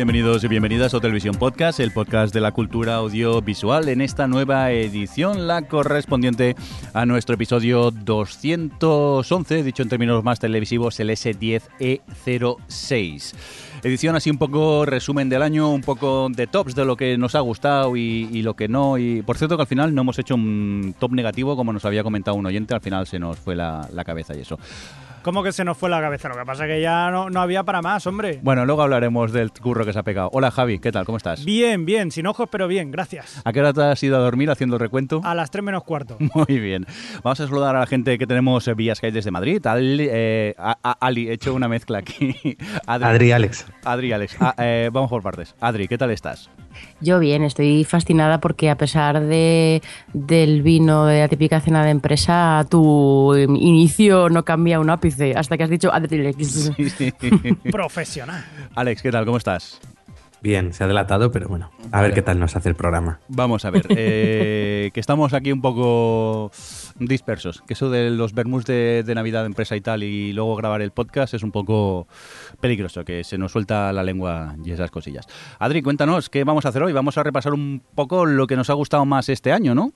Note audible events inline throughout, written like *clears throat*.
Bienvenidos y bienvenidas a Televisión Podcast, el podcast de la cultura audiovisual, en esta nueva edición, la correspondiente a nuestro episodio 211, dicho en términos más televisivos, el S10E06. Edición así un poco resumen del año, un poco de tops de lo que nos ha gustado y, y lo que no. Y por cierto que al final no hemos hecho un top negativo como nos había comentado un oyente, al final se nos fue la, la cabeza y eso. ¿Cómo que se nos fue la cabeza? Lo que pasa es que ya no, no había para más, hombre. Bueno, luego hablaremos del curro que se ha pegado. Hola Javi, ¿qué tal? ¿Cómo estás? Bien, bien, sin ojos, pero bien, gracias. ¿A qué hora te has ido a dormir haciendo el recuento? A las 3 menos cuarto. *laughs* Muy bien. Vamos a saludar a la gente que tenemos vía Skype desde Madrid. Ali, eh, a- a- Ali, he hecho una mezcla aquí. *laughs* Adri Alex. Adri, Alex. Ah, eh, vamos por partes. Adri, ¿qué tal estás? Yo bien, estoy fascinada porque a pesar de, del vino de la típica cena de empresa, tu inicio no cambia un ápice hasta que has dicho Adrilex. *laughs* Profesional. Alex, ¿qué tal? ¿Cómo estás? Bien, se ha delatado, pero bueno, a Vale. ver qué tal nos hace el programa. Vamos a ver, eh, que estamos aquí un poco dispersos, que eso de los vermús de, Navidad empresa y tal y luego grabar el podcast es un poco peligroso, que se nos suelta la lengua y esas cosillas. Adri, cuéntanos, ¿qué vamos a hacer hoy? Vamos a repasar un poco lo que nos ha gustado más este año, ¿no?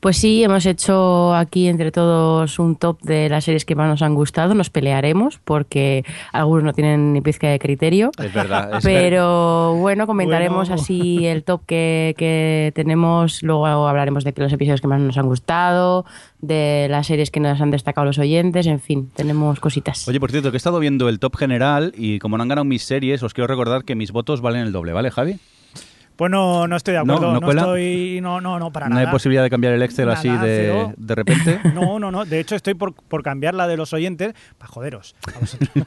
Pues sí, hemos hecho aquí entre todos un top de las series que más nos han gustado. Nos pelearemos porque algunos no tienen ni pizca de criterio. Es verdad. es *laughs* Pero bueno, comentaremos Bueno. así el top que, que tenemos. Luego hablaremos de los episodios que más nos han gustado, de las series que nos han destacado los oyentes. En fin, tenemos cositas. Oye, por cierto, que he estado viendo el top general y como no han ganado mis series, os quiero recordar que mis votos valen el doble, ¿vale, Javi? Pues no, no estoy de No, acuerdo. ¿no No, estoy. No, no, no, para no nada. hay posibilidad de cambiar el Excel así de, repente. *laughs* No, no, no. De hecho, estoy por, por cambiar la de los oyentes para joderos. a vosotros. *laughs*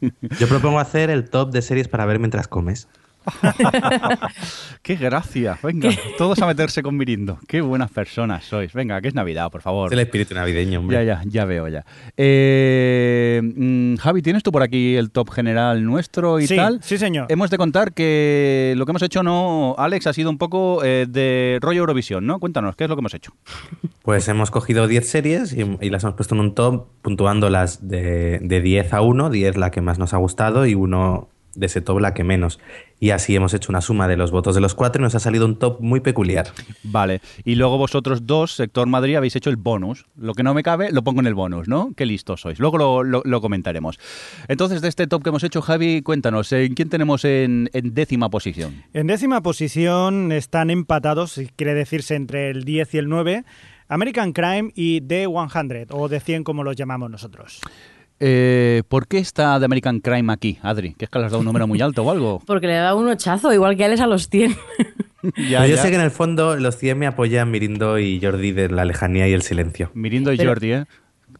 *laughs* Yo propongo hacer el top de series para ver mientras comes. *laughs* ¡Qué gracia! Venga, *laughs* todos a meterse con Mirindo. ¡Qué buenas personas sois! Venga, que es Navidad, por favor. Es el espíritu navideño, hombre. Ya, ya, ya veo ya. Eh, mm, Javi, ¿tienes tú por aquí el top general nuestro y sí, tal? sí, señor. Hemos de contar que lo que hemos hecho, no, Alex, ha sido un poco eh, de rollo Eurovisión, ¿no? Cuéntanos, ¿qué es lo que hemos hecho? Pues hemos cogido 10 series y, y las hemos puesto en un top puntuándolas de, de 10 a 1, 10 la que más nos ha gustado y uno de ese top la que menos. Y así hemos hecho una suma de los votos de los cuatro y nos ha salido un top muy peculiar. Vale. Y luego vosotros dos, sector Madrid, habéis hecho el bonus. Lo que no me cabe, lo pongo en el bonus, ¿no? Qué listos sois. Luego lo, lo- lo comentaremos. Entonces, de este top que hemos hecho, Javi, cuéntanos, ¿en quién tenemos en, en décima posición? En décima posición están empatados, si quiere decirse entre el 10 y el 9, American Crime y The 100, o The 100 como los llamamos nosotros. Eh, ¿Por qué está The American Crime aquí, Adri? ¿Que es que le has dado un número muy alto o algo? *laughs* Porque le da un hachazo, igual que Alex a los 100. *laughs* Ya, yo ya. sé que en el fondo los 100 me apoyan Mirindo y Jordi de la lejanía y el silencio. Mirindo y Pero- Jordi, ¿eh?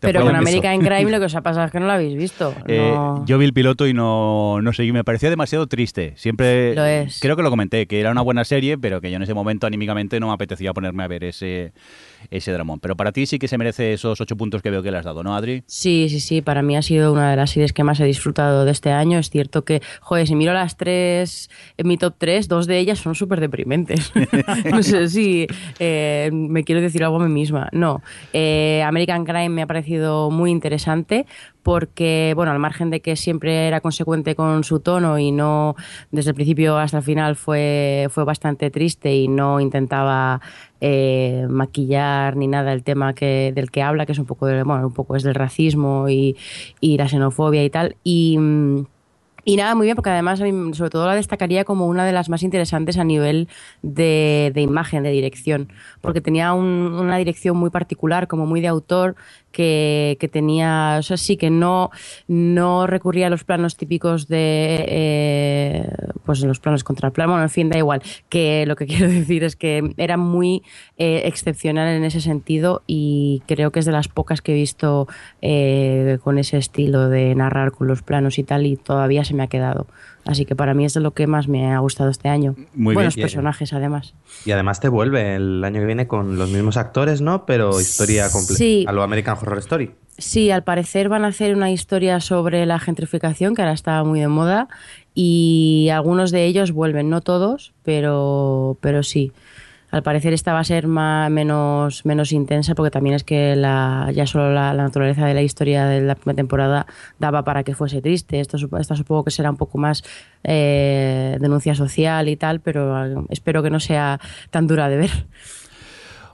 Te Pero con eso. American *laughs* Crime lo que os ha pasado es que no lo habéis visto. Eh, No- Yo vi el piloto y no, no seguí. Me parecía demasiado triste. Siempre. Lo es. Creo que lo comenté, que era una buena serie, pero que yo en ese momento anímicamente no me apetecía ponerme a ver ese, ese dramón. Pero para ti sí que se merece esos ocho puntos que veo que le has dado, ¿no, Adri? Sí, sí, sí, para mí ha sido una de las series que más he disfrutado de este año. Es cierto que, joder, si miro las tres, en mi top tres, dos de ellas son súper deprimentes. *laughs* no sé si eh, me quiero decir algo a mí misma. No, Eh, American Crime me ha parecido muy interesante porque, bueno, al margen de que siempre era consecuente con su tono y no, desde el principio hasta el final fue, fue bastante triste y no intentaba eh, maquillar ni nada el tema que, del que habla, que es un poco, de, bueno, un poco es del racismo y, la xenofobia y tal. Y, y nada, muy bien, porque además sobre todo la destacaría como una de las más interesantes a nivel de, de imagen, de dirección, porque tenía un- una dirección muy particular, como muy de autor, que, que tenía, o sea, sí, que no, no recurría a los planos típicos de, eh, pues los planos contra el plano, bueno, en fin, da igual, que lo que *laughs* quiero decir es que era muy eh, excepcional en ese sentido y creo que es de las pocas que he visto eh, con ese estilo de narrar con los planos y tal y todavía se me ha quedado. Así que para mí es lo que más me ha gustado este año. Muy Buenos bien. personajes, además. Y además te vuelve el año que viene con los mismos actores, ¿no? Pero historia completa. Sí. A lo American Horror Story. Sí, al parecer van a hacer una historia sobre la gentrificación, que ahora está muy de moda, y algunos de ellos vuelven, no todos, pero, pero sí. Al parecer esta va a ser más, menos, menos intensa porque también es que la, ya solo la, naturaleza de la historia de la primera temporada daba para que fuese triste. Esto, esta supongo que será un poco más eh, denuncia social y tal, pero eh, espero que no sea tan dura de ver.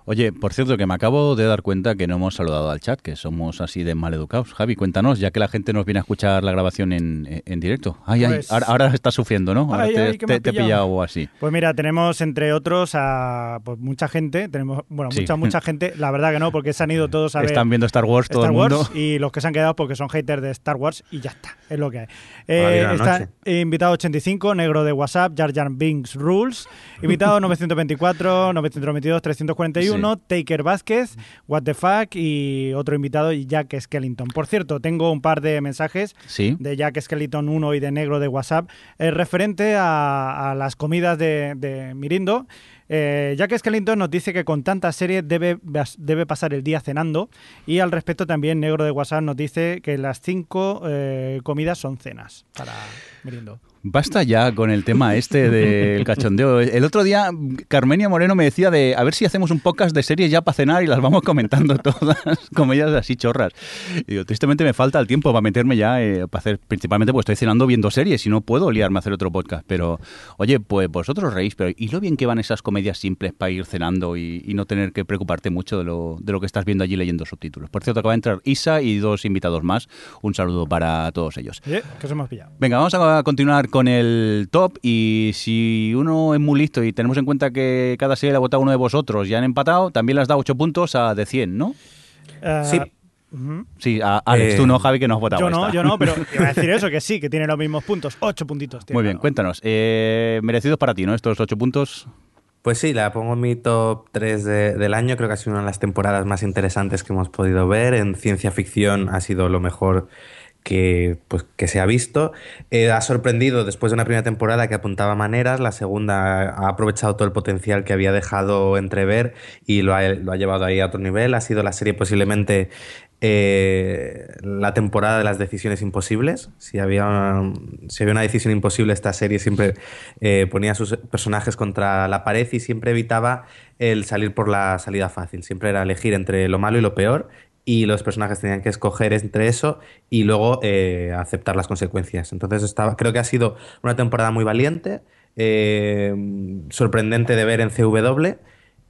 Oye, por cierto, que me acabo de dar cuenta que no hemos saludado al chat, que somos así de mal educados. Javi, cuéntanos, ya que la gente nos viene a escuchar la grabación en, en directo. Ay, ay, Pues- ahora, ahora estás sufriendo, ¿no? Ahora Ay, te, ay, te- te he pillado. así. Pues mira, tenemos entre otros a pues, mucha gente, tenemos, bueno, Sí. mucha, mucha gente, la verdad que no, porque se han ido *laughs* todos a ver Están viendo Star Wars todo Star el Wars mundo. y los que se han quedado porque son haters de Star Wars y ya está, es lo que hay. Eh, está noche. invitado 85, negro de WhatsApp, Jar Jar Binks Rules, invitado 924, 922, 341, Taker Vázquez, What the Fuck y otro invitado, Jack Skellington. Por cierto, tengo un par de mensajes Sí. de Jack Skeleton 1 y de Negro de WhatsApp, eh, referente a, a las comidas de, de Mirindo. Eh, Jack Skellington nos dice que con tantas series debe, debe pasar el día cenando y al respecto también Negro de WhatsApp nos dice que las cinco eh, comidas son cenas para Mirindo. Basta ya con el tema este del cachondeo. El otro día Carmenia Moreno me decía de a ver si hacemos un podcast de series ya para cenar y las vamos comentando *laughs* todas, comedias así chorras. Y digo, tristemente me falta el tiempo para meterme ya, eh, para hacer, principalmente porque estoy cenando viendo series y no puedo liarme a hacer otro podcast. Pero, oye, pues vosotros reís, pero ¿y lo bien que van esas comedias simples para ir cenando y, y no tener que preocuparte mucho de lo, de lo que estás viendo allí leyendo subtítulos? Por cierto, acaba de entrar Isa y dos invitados más. Un saludo para todos ellos. Que os hemos pillado. Venga, vamos a continuar con el top y si uno es muy listo y tenemos en cuenta que cada serie la ha votado uno de vosotros y han empatado, también les da 8 puntos a de 100, ¿no? Eh, Sí. ujú. Sí, a Alex, Eh, tú no, Javi, que no has votado Yo no, esta. yo no, pero *laughs* iba a decir eso, que sí, que tiene los mismos puntos, ocho puntitos. tiene Muy bien, cuéntanos. Eh, merecidos para ti, ¿no? Estos 8 puntos. Pues sí, la pongo en mi top 3 de- del año. Creo que ha sido una de las temporadas más interesantes que hemos podido ver. En ciencia ficción ha sido lo mejor que, pues, que se ha visto. Eh, ha sorprendido después de una primera temporada que apuntaba maneras. La segunda ha aprovechado todo el potencial que había dejado entrever y lo ha, lo ha llevado ahí a otro nivel. Ha sido la serie posiblemente eh, la temporada de las decisiones imposibles. Si había, si había una decisión imposible, esta serie siempre eh, ponía a sus personajes contra la pared y siempre evitaba el salir por la salida fácil. Siempre era elegir entre lo malo y lo peor y los personajes tenían que escoger entre eso y luego eh, aceptar las consecuencias. Entonces estaba, creo que ha sido una temporada muy valiente, eh, sorprendente de ver en CW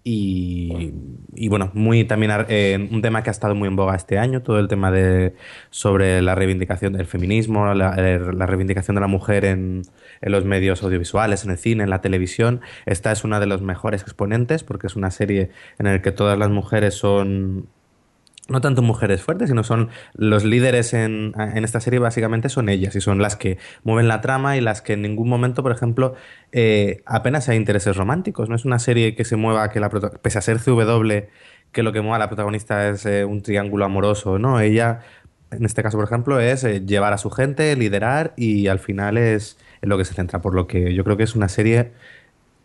y, y bueno, muy también eh, un tema que ha estado muy en boga este año, todo el tema de sobre la reivindicación del feminismo, la, la reivindicación de la mujer en, en, los medios audiovisuales, en el cine, en la televisión. Esta es una de los mejores exponentes porque es una serie en la que todas las mujeres son no tanto mujeres fuertes, sino son los líderes en, en, esta serie, básicamente son ellas y son las que mueven la trama y las que en ningún momento, por ejemplo, eh, apenas hay intereses románticos. No es una serie que se mueva, que la pese a ser CW, que lo que mueva a la protagonista es eh, un triángulo amoroso, ¿no? Ella, en este caso, por ejemplo, es eh, llevar a su gente, liderar y al final es en lo que se centra, por lo que yo creo que es una serie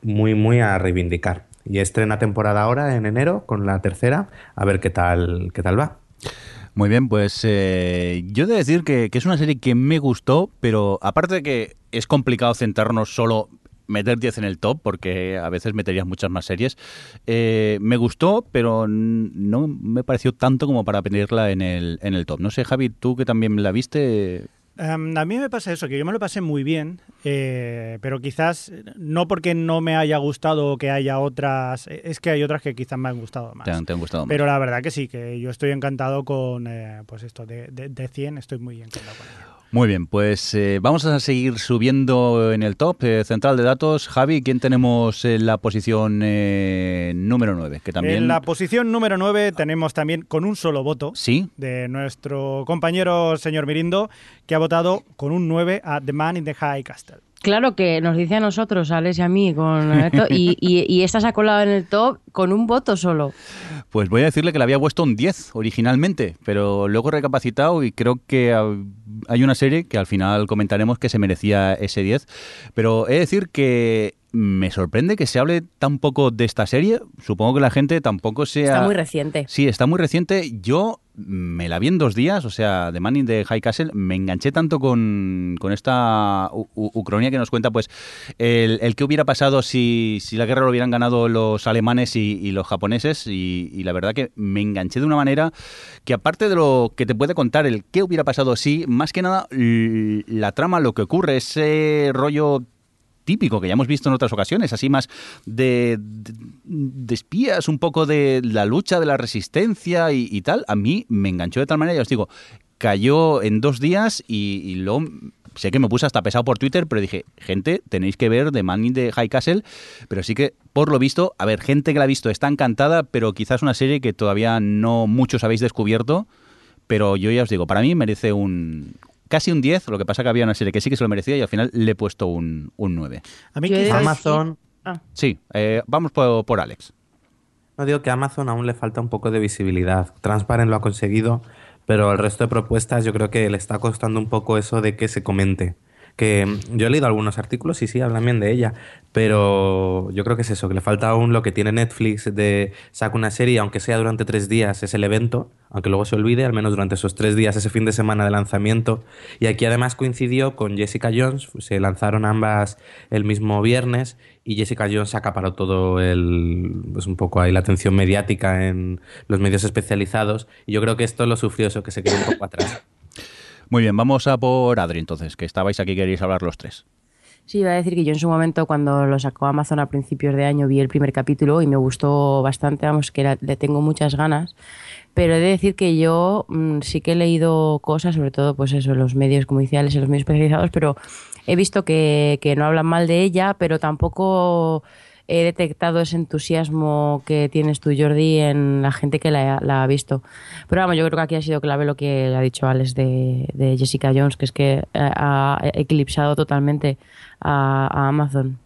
muy, muy a reivindicar. Y estrena temporada ahora en enero con la tercera, a ver qué tal, qué tal va. Muy bien, pues eh, yo he de decir que, es una serie que me gustó, pero aparte de que es complicado centrarnos solo meter 10 en el top, porque a veces meterías muchas más series, eh, me gustó, pero no me pareció tanto como para pedirla en el, en el top. No sé, Javi, tú que también la viste... Um, a mí me pasa eso, que yo me lo pasé muy bien, eh, pero quizás no porque no me haya gustado o que haya otras, es que hay otras que quizás me han gustado más. Te han, te han gustado más. Pero la verdad que sí, que yo estoy encantado con, eh, pues esto, de, de, de, 100, estoy muy encantado con ella. Muy bien, pues eh, vamos a seguir subiendo en el top eh, central de datos. Javi, ¿quién tenemos en la posición eh, número 9? Que también... En la posición número 9 tenemos también con un solo voto Sí, de nuestro compañero señor Mirindo, que ha votado con un 9 a The Man in the High Castle. Claro que nos dice a nosotros, a Alex y a mí, con y, y, y esta se ha colado en el top con un voto solo. pues voy a decirle que le había puesto un 10 originalmente, pero luego recapacitado y creo que hay una serie que al final comentaremos que se merecía ese 10. Pero he de decir que me sorprende que se hable tan poco de esta serie. Supongo que la gente tampoco sea... Está muy reciente. Sí, está muy reciente. Yo me la vi en dos días, o sea, The Man in the High Castle. Me enganché tanto con, con esta u- u- ucronía que nos cuenta, pues, el, el qué hubiera pasado si, si la guerra lo hubieran ganado los alemanes y, y los japoneses. Y, y la verdad que me enganché de una manera que, aparte de lo que te puede contar el qué hubiera pasado si, más que nada, la trama, lo que ocurre, ese rollo típico que ya hemos visto en otras ocasiones, así más de, de, espías, un poco de la lucha, de la resistencia y, tal, a mí me enganchó de tal manera, ya os digo, cayó en dos días y, y luego sé que me puse hasta pesado por Twitter, pero dije, gente, tenéis que ver The Man in the High Castle, pero sí que, por lo visto, a ver, gente que la ha visto está encantada, pero quizás una serie que todavía no muchos habéis descubierto, pero yo ya os digo, para mí merece un... Casi un 10, lo que pasa que había una serie que sí que se lo merecía y al final le he puesto un, un 9. A mí decir- Amazon, Ah, Sí, eh, vamos por, por Alex. no digo que a Amazon aún le falta un poco de visibilidad. Transparent lo ha conseguido, pero el resto de propuestas yo creo que le está costando un poco eso de que se comente. Que yo he leído algunos artículos y sí, hablan bien de ella, pero yo creo que es eso, que le falta aún lo que tiene Netflix de saca una serie, aunque sea durante tres días, es el evento, aunque luego se olvide, al menos durante esos tres días, ese fin de semana de lanzamiento. Y aquí además coincidió con Jessica Jones, se lanzaron ambas el mismo viernes y Jessica Jones acaparó todo el, pues un poco ahí la atención mediática en los medios especializados y yo creo que esto lo sufrió eso, que se quedó un poco atrás. Muy bien, vamos a por Adri entonces, que estabais aquí queréis hablar los tres. Sí, iba a decir que yo en su momento, cuando lo sacó Amazon a principios de año, vi el primer capítulo y me gustó bastante, vamos, que le tengo muchas ganas. Pero he de decir que yo mm, sí que he leído cosas, sobre todo, pues eso, en los medios comerciales, en los medios especializados, pero he visto que, que no hablan mal de ella, pero tampoco he detectado ese entusiasmo que tienes tú, Jordi, en la gente que la, ha visto. Pero vamos, yo creo que aquí ha sido clave lo que ha dicho Alex de, Jessica Jones, que es que eh, ha eclipsado totalmente a, Amazon.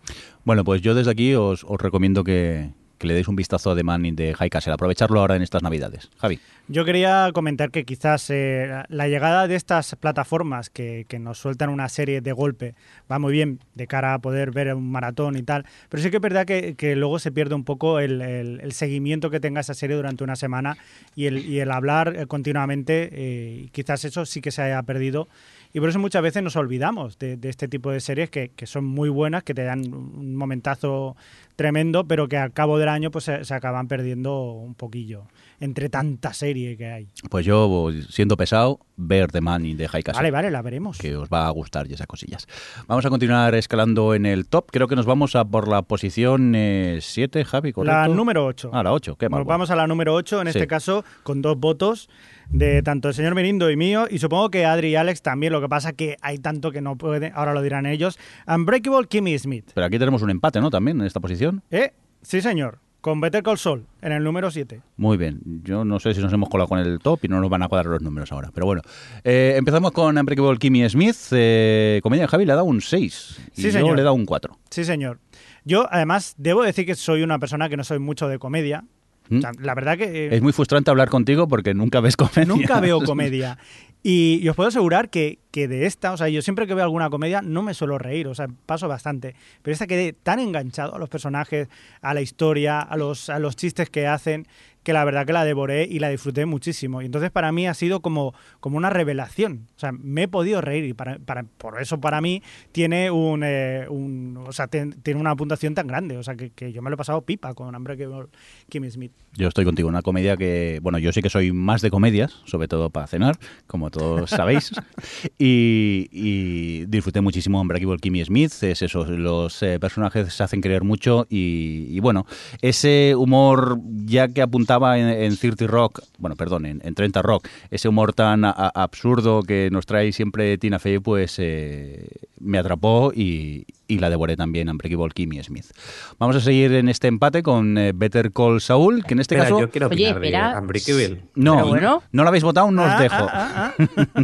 Bueno, pues yo desde aquí os recomiendo que, que le deis un vistazo a The Man in the High Castle, aprovecharlo ahora en estas navidades. Javi. Yo quería comentar que quizás eh, la- llegada de estas plataformas que, nos sueltan una serie de golpe va muy bien de cara a poder ver un maratón y tal, pero sí que es verdad que, luego se pierde un poco el, seguimiento que tenga esa serie durante una semana y el, hablar continuamente, eh, quizás eso sí que se haya perdido. Y por eso muchas veces nos olvidamos de, de este tipo de series que, que son muy buenas, que te dan un momentazo tremendo, pero que al cabo del año pues se, se acaban perdiendo un poquillo entre tanta serie que hay. Pues yo, siendo pesado, ver The Man in the High Castle. Vale, vale, la veremos. que os va a gustar y esas cosillas. Vamos a continuar escalando en el top. Creo que nos vamos a por la posición 7, Javi, ¿correcto? La número 8. Ah, la 8, qué mal. Nos vamos a la número 8, en Sí. este caso con dos votos de tanto el señor Merindo y mío, y supongo que Adri y Alex también, lo que pasa que hay tanto que no pueden, ahora lo dirán ellos. Unbreakable Kimmy Smith. Pero aquí tenemos un empate, ¿no? También en esta posición. ¿Eh? Sí, señor. Con Better Call Saul, en el número 7. Muy bien. Yo no sé si nos hemos colado con el top y no nos van a cuadrar los números ahora. Pero bueno. Eh, empezamos con Unbreakable Kimmy Smith. Eh, comedia Javi le ha dado un 6. Y Sí, yo señor. le he dado un 4. Sí, señor. Yo, además, debo decir que soy una persona que no soy mucho de comedia. ¿Mm? O sea, la verdad que... eh, Es muy frustrante hablar contigo porque nunca ves comedia. Nunca veo *laughs* comedia. Y, os puedo asegurar que, que de esta, o sea, yo siempre que veo alguna comedia no me suelo reír, o sea, paso bastante. Pero esta quedé tan enganchado a los personajes, a la historia, a los, a los chistes que hacen, que la verdad que la devoré y la disfruté muchísimo. Y entonces para mí ha sido como, como una revelación. O sea, me he podido reír y para, para- por eso para mí tiene un, eh, un- o sea, ten- tiene una puntuación tan grande. O sea, que, que yo me lo he pasado pipa con Unbreakable Kimmy Smith. Yo estoy contigo, una comedia que, bueno, yo sí que soy más de comedias, sobre todo para cenar, como todos *laughs* sabéis, y, y disfruté muchísimo en Breakable Kimmy Smith, es eso, los eh, personajes se hacen creer mucho y, y bueno, ese humor ya que apuntaba contaba en, en 30 Rock, bueno, perdón, en, en 30 Rock, ese humor tan a- absurdo que nos trae siempre Tina Fey, pues eh, me atrapó y, y la devoré también, Unbreakable Kimmy Smith. Vamos a seguir en este empate con eh, Better Call Saul, que en este Espera, caso... yo quiero Oye, opinar de. Unbreakable. No, bueno. no lo habéis votado, no os Ah, dejo. ah, ah, ah.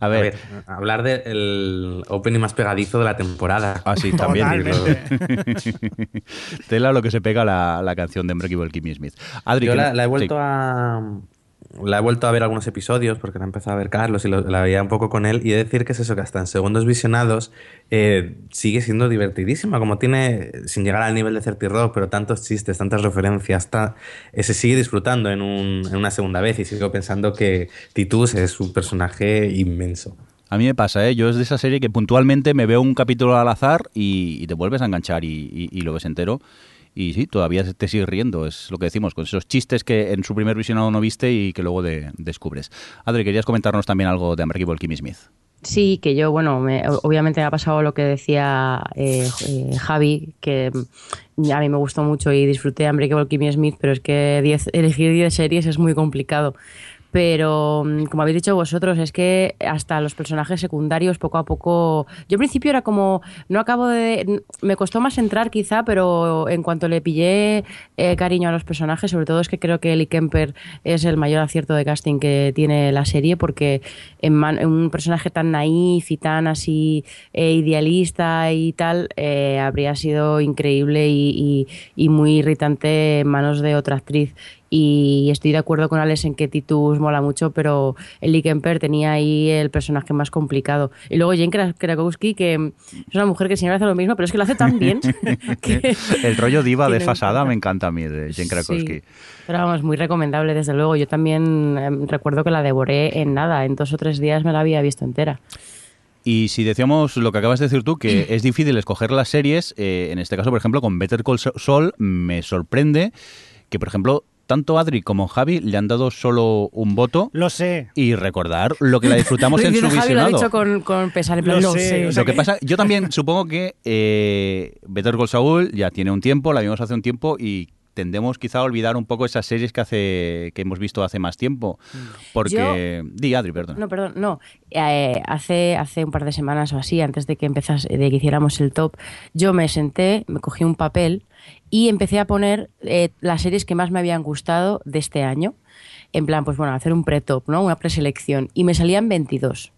*laughs* a A ver, hablar del opening más pegadizo de la temporada. Ah, sí, también. *laughs* Tela lo que se pega la, la canción de Unbreakable Kimmy Smith. Adri, Yo que- la, la he vuelto sí. a. La he vuelto a ver algunos episodios porque la he empezado a ver Carlos y lo- la veía un poco con él. Y he de decir que es eso, que hasta en segundos visionados eh, sigue siendo divertidísima. Como tiene, sin llegar al nivel de Certi Rock, pero tantos chistes, tantas referencias, ta- eh, se sigue disfrutando en, un- en una segunda vez. Y sigo pensando que Titus es un personaje inmenso. A mí me pasa, ¿eh? Yo es de esa serie que puntualmente me veo un capítulo al azar y, y te vuelves a enganchar y, y- y lo ves entero. Y sí, todavía te sigues riendo, es lo que decimos, con esos chistes que en su primer visionado no viste y que luego de- descubres. Adri, querías comentarnos también algo de Unbreakable Kimmy Smith. Sí, que yo, bueno, me- obviamente me ha pasado lo que decía eh, eh, Javi, que mm, a mí me gustó mucho y disfruté Unbreakable Kimmy Smith, pero es que 10 elegir 10 series es muy complicado. Pero, mm, como habéis dicho vosotros, es que hasta los personajes secundarios poco a poco... Yo al principio era como, no acabo de... Me costó más entrar quizá, pero en cuanto le pillé eh, cariño a los personajes, sobre todo es que creo que Ellie Kemper es el mayor acierto de casting que tiene la serie, porque en, un personaje tan naif y tan así eh, idealista y tal, eh, habría sido increíble y- y muy irritante en manos de otra actriz. Y estoy de acuerdo con Alex en que Titus mola mucho, pero Ellie Kemper tenía ahí el personaje más complicado. Y luego Jane Kra- Krakowski, que es una mujer que siempre hace lo mismo, pero es que lo hace tan bien. *laughs* que El rollo diva *laughs* desfasada encanta. me encanta a mí, de Jane Krakowski. Sí, pero vamos, muy recomendable, desde luego. Yo también em, recuerdo que la devoré en nada, en dos o tres días me la había visto entera. Y si decíamos lo que acabas de decir tú, que *clears throat* es difícil escoger las series, eh, en este caso, por ejemplo, con Better Call Saul, me sorprende que, por ejemplo, tanto Adri como Javi le han dado solo un voto. Lo sé. Y recordar lo que la disfrutamos *laughs* en su Javi lo ha visionado. dicho con, con pesar, en plan, Lo lo, sé, sé. o sea Lo que pasa, yo también supongo que eh, Better Call Saul ya tiene un tiempo, la vimos hace un tiempo y tendemos quizá a olvidar un poco esas series que hace que hemos visto hace más tiempo. Porque... Di, Adri, perdón. No, perdón, no. Eh, hace, hace un par de semanas o así, antes de que empezas, de que hiciéramos el top, yo me senté, me cogí un papel y empecé a poner eh, las series que más me habían gustado de este año. En plan, pues bueno, hacer un pre-top, ¿no? Una preselección. Y me salían 22.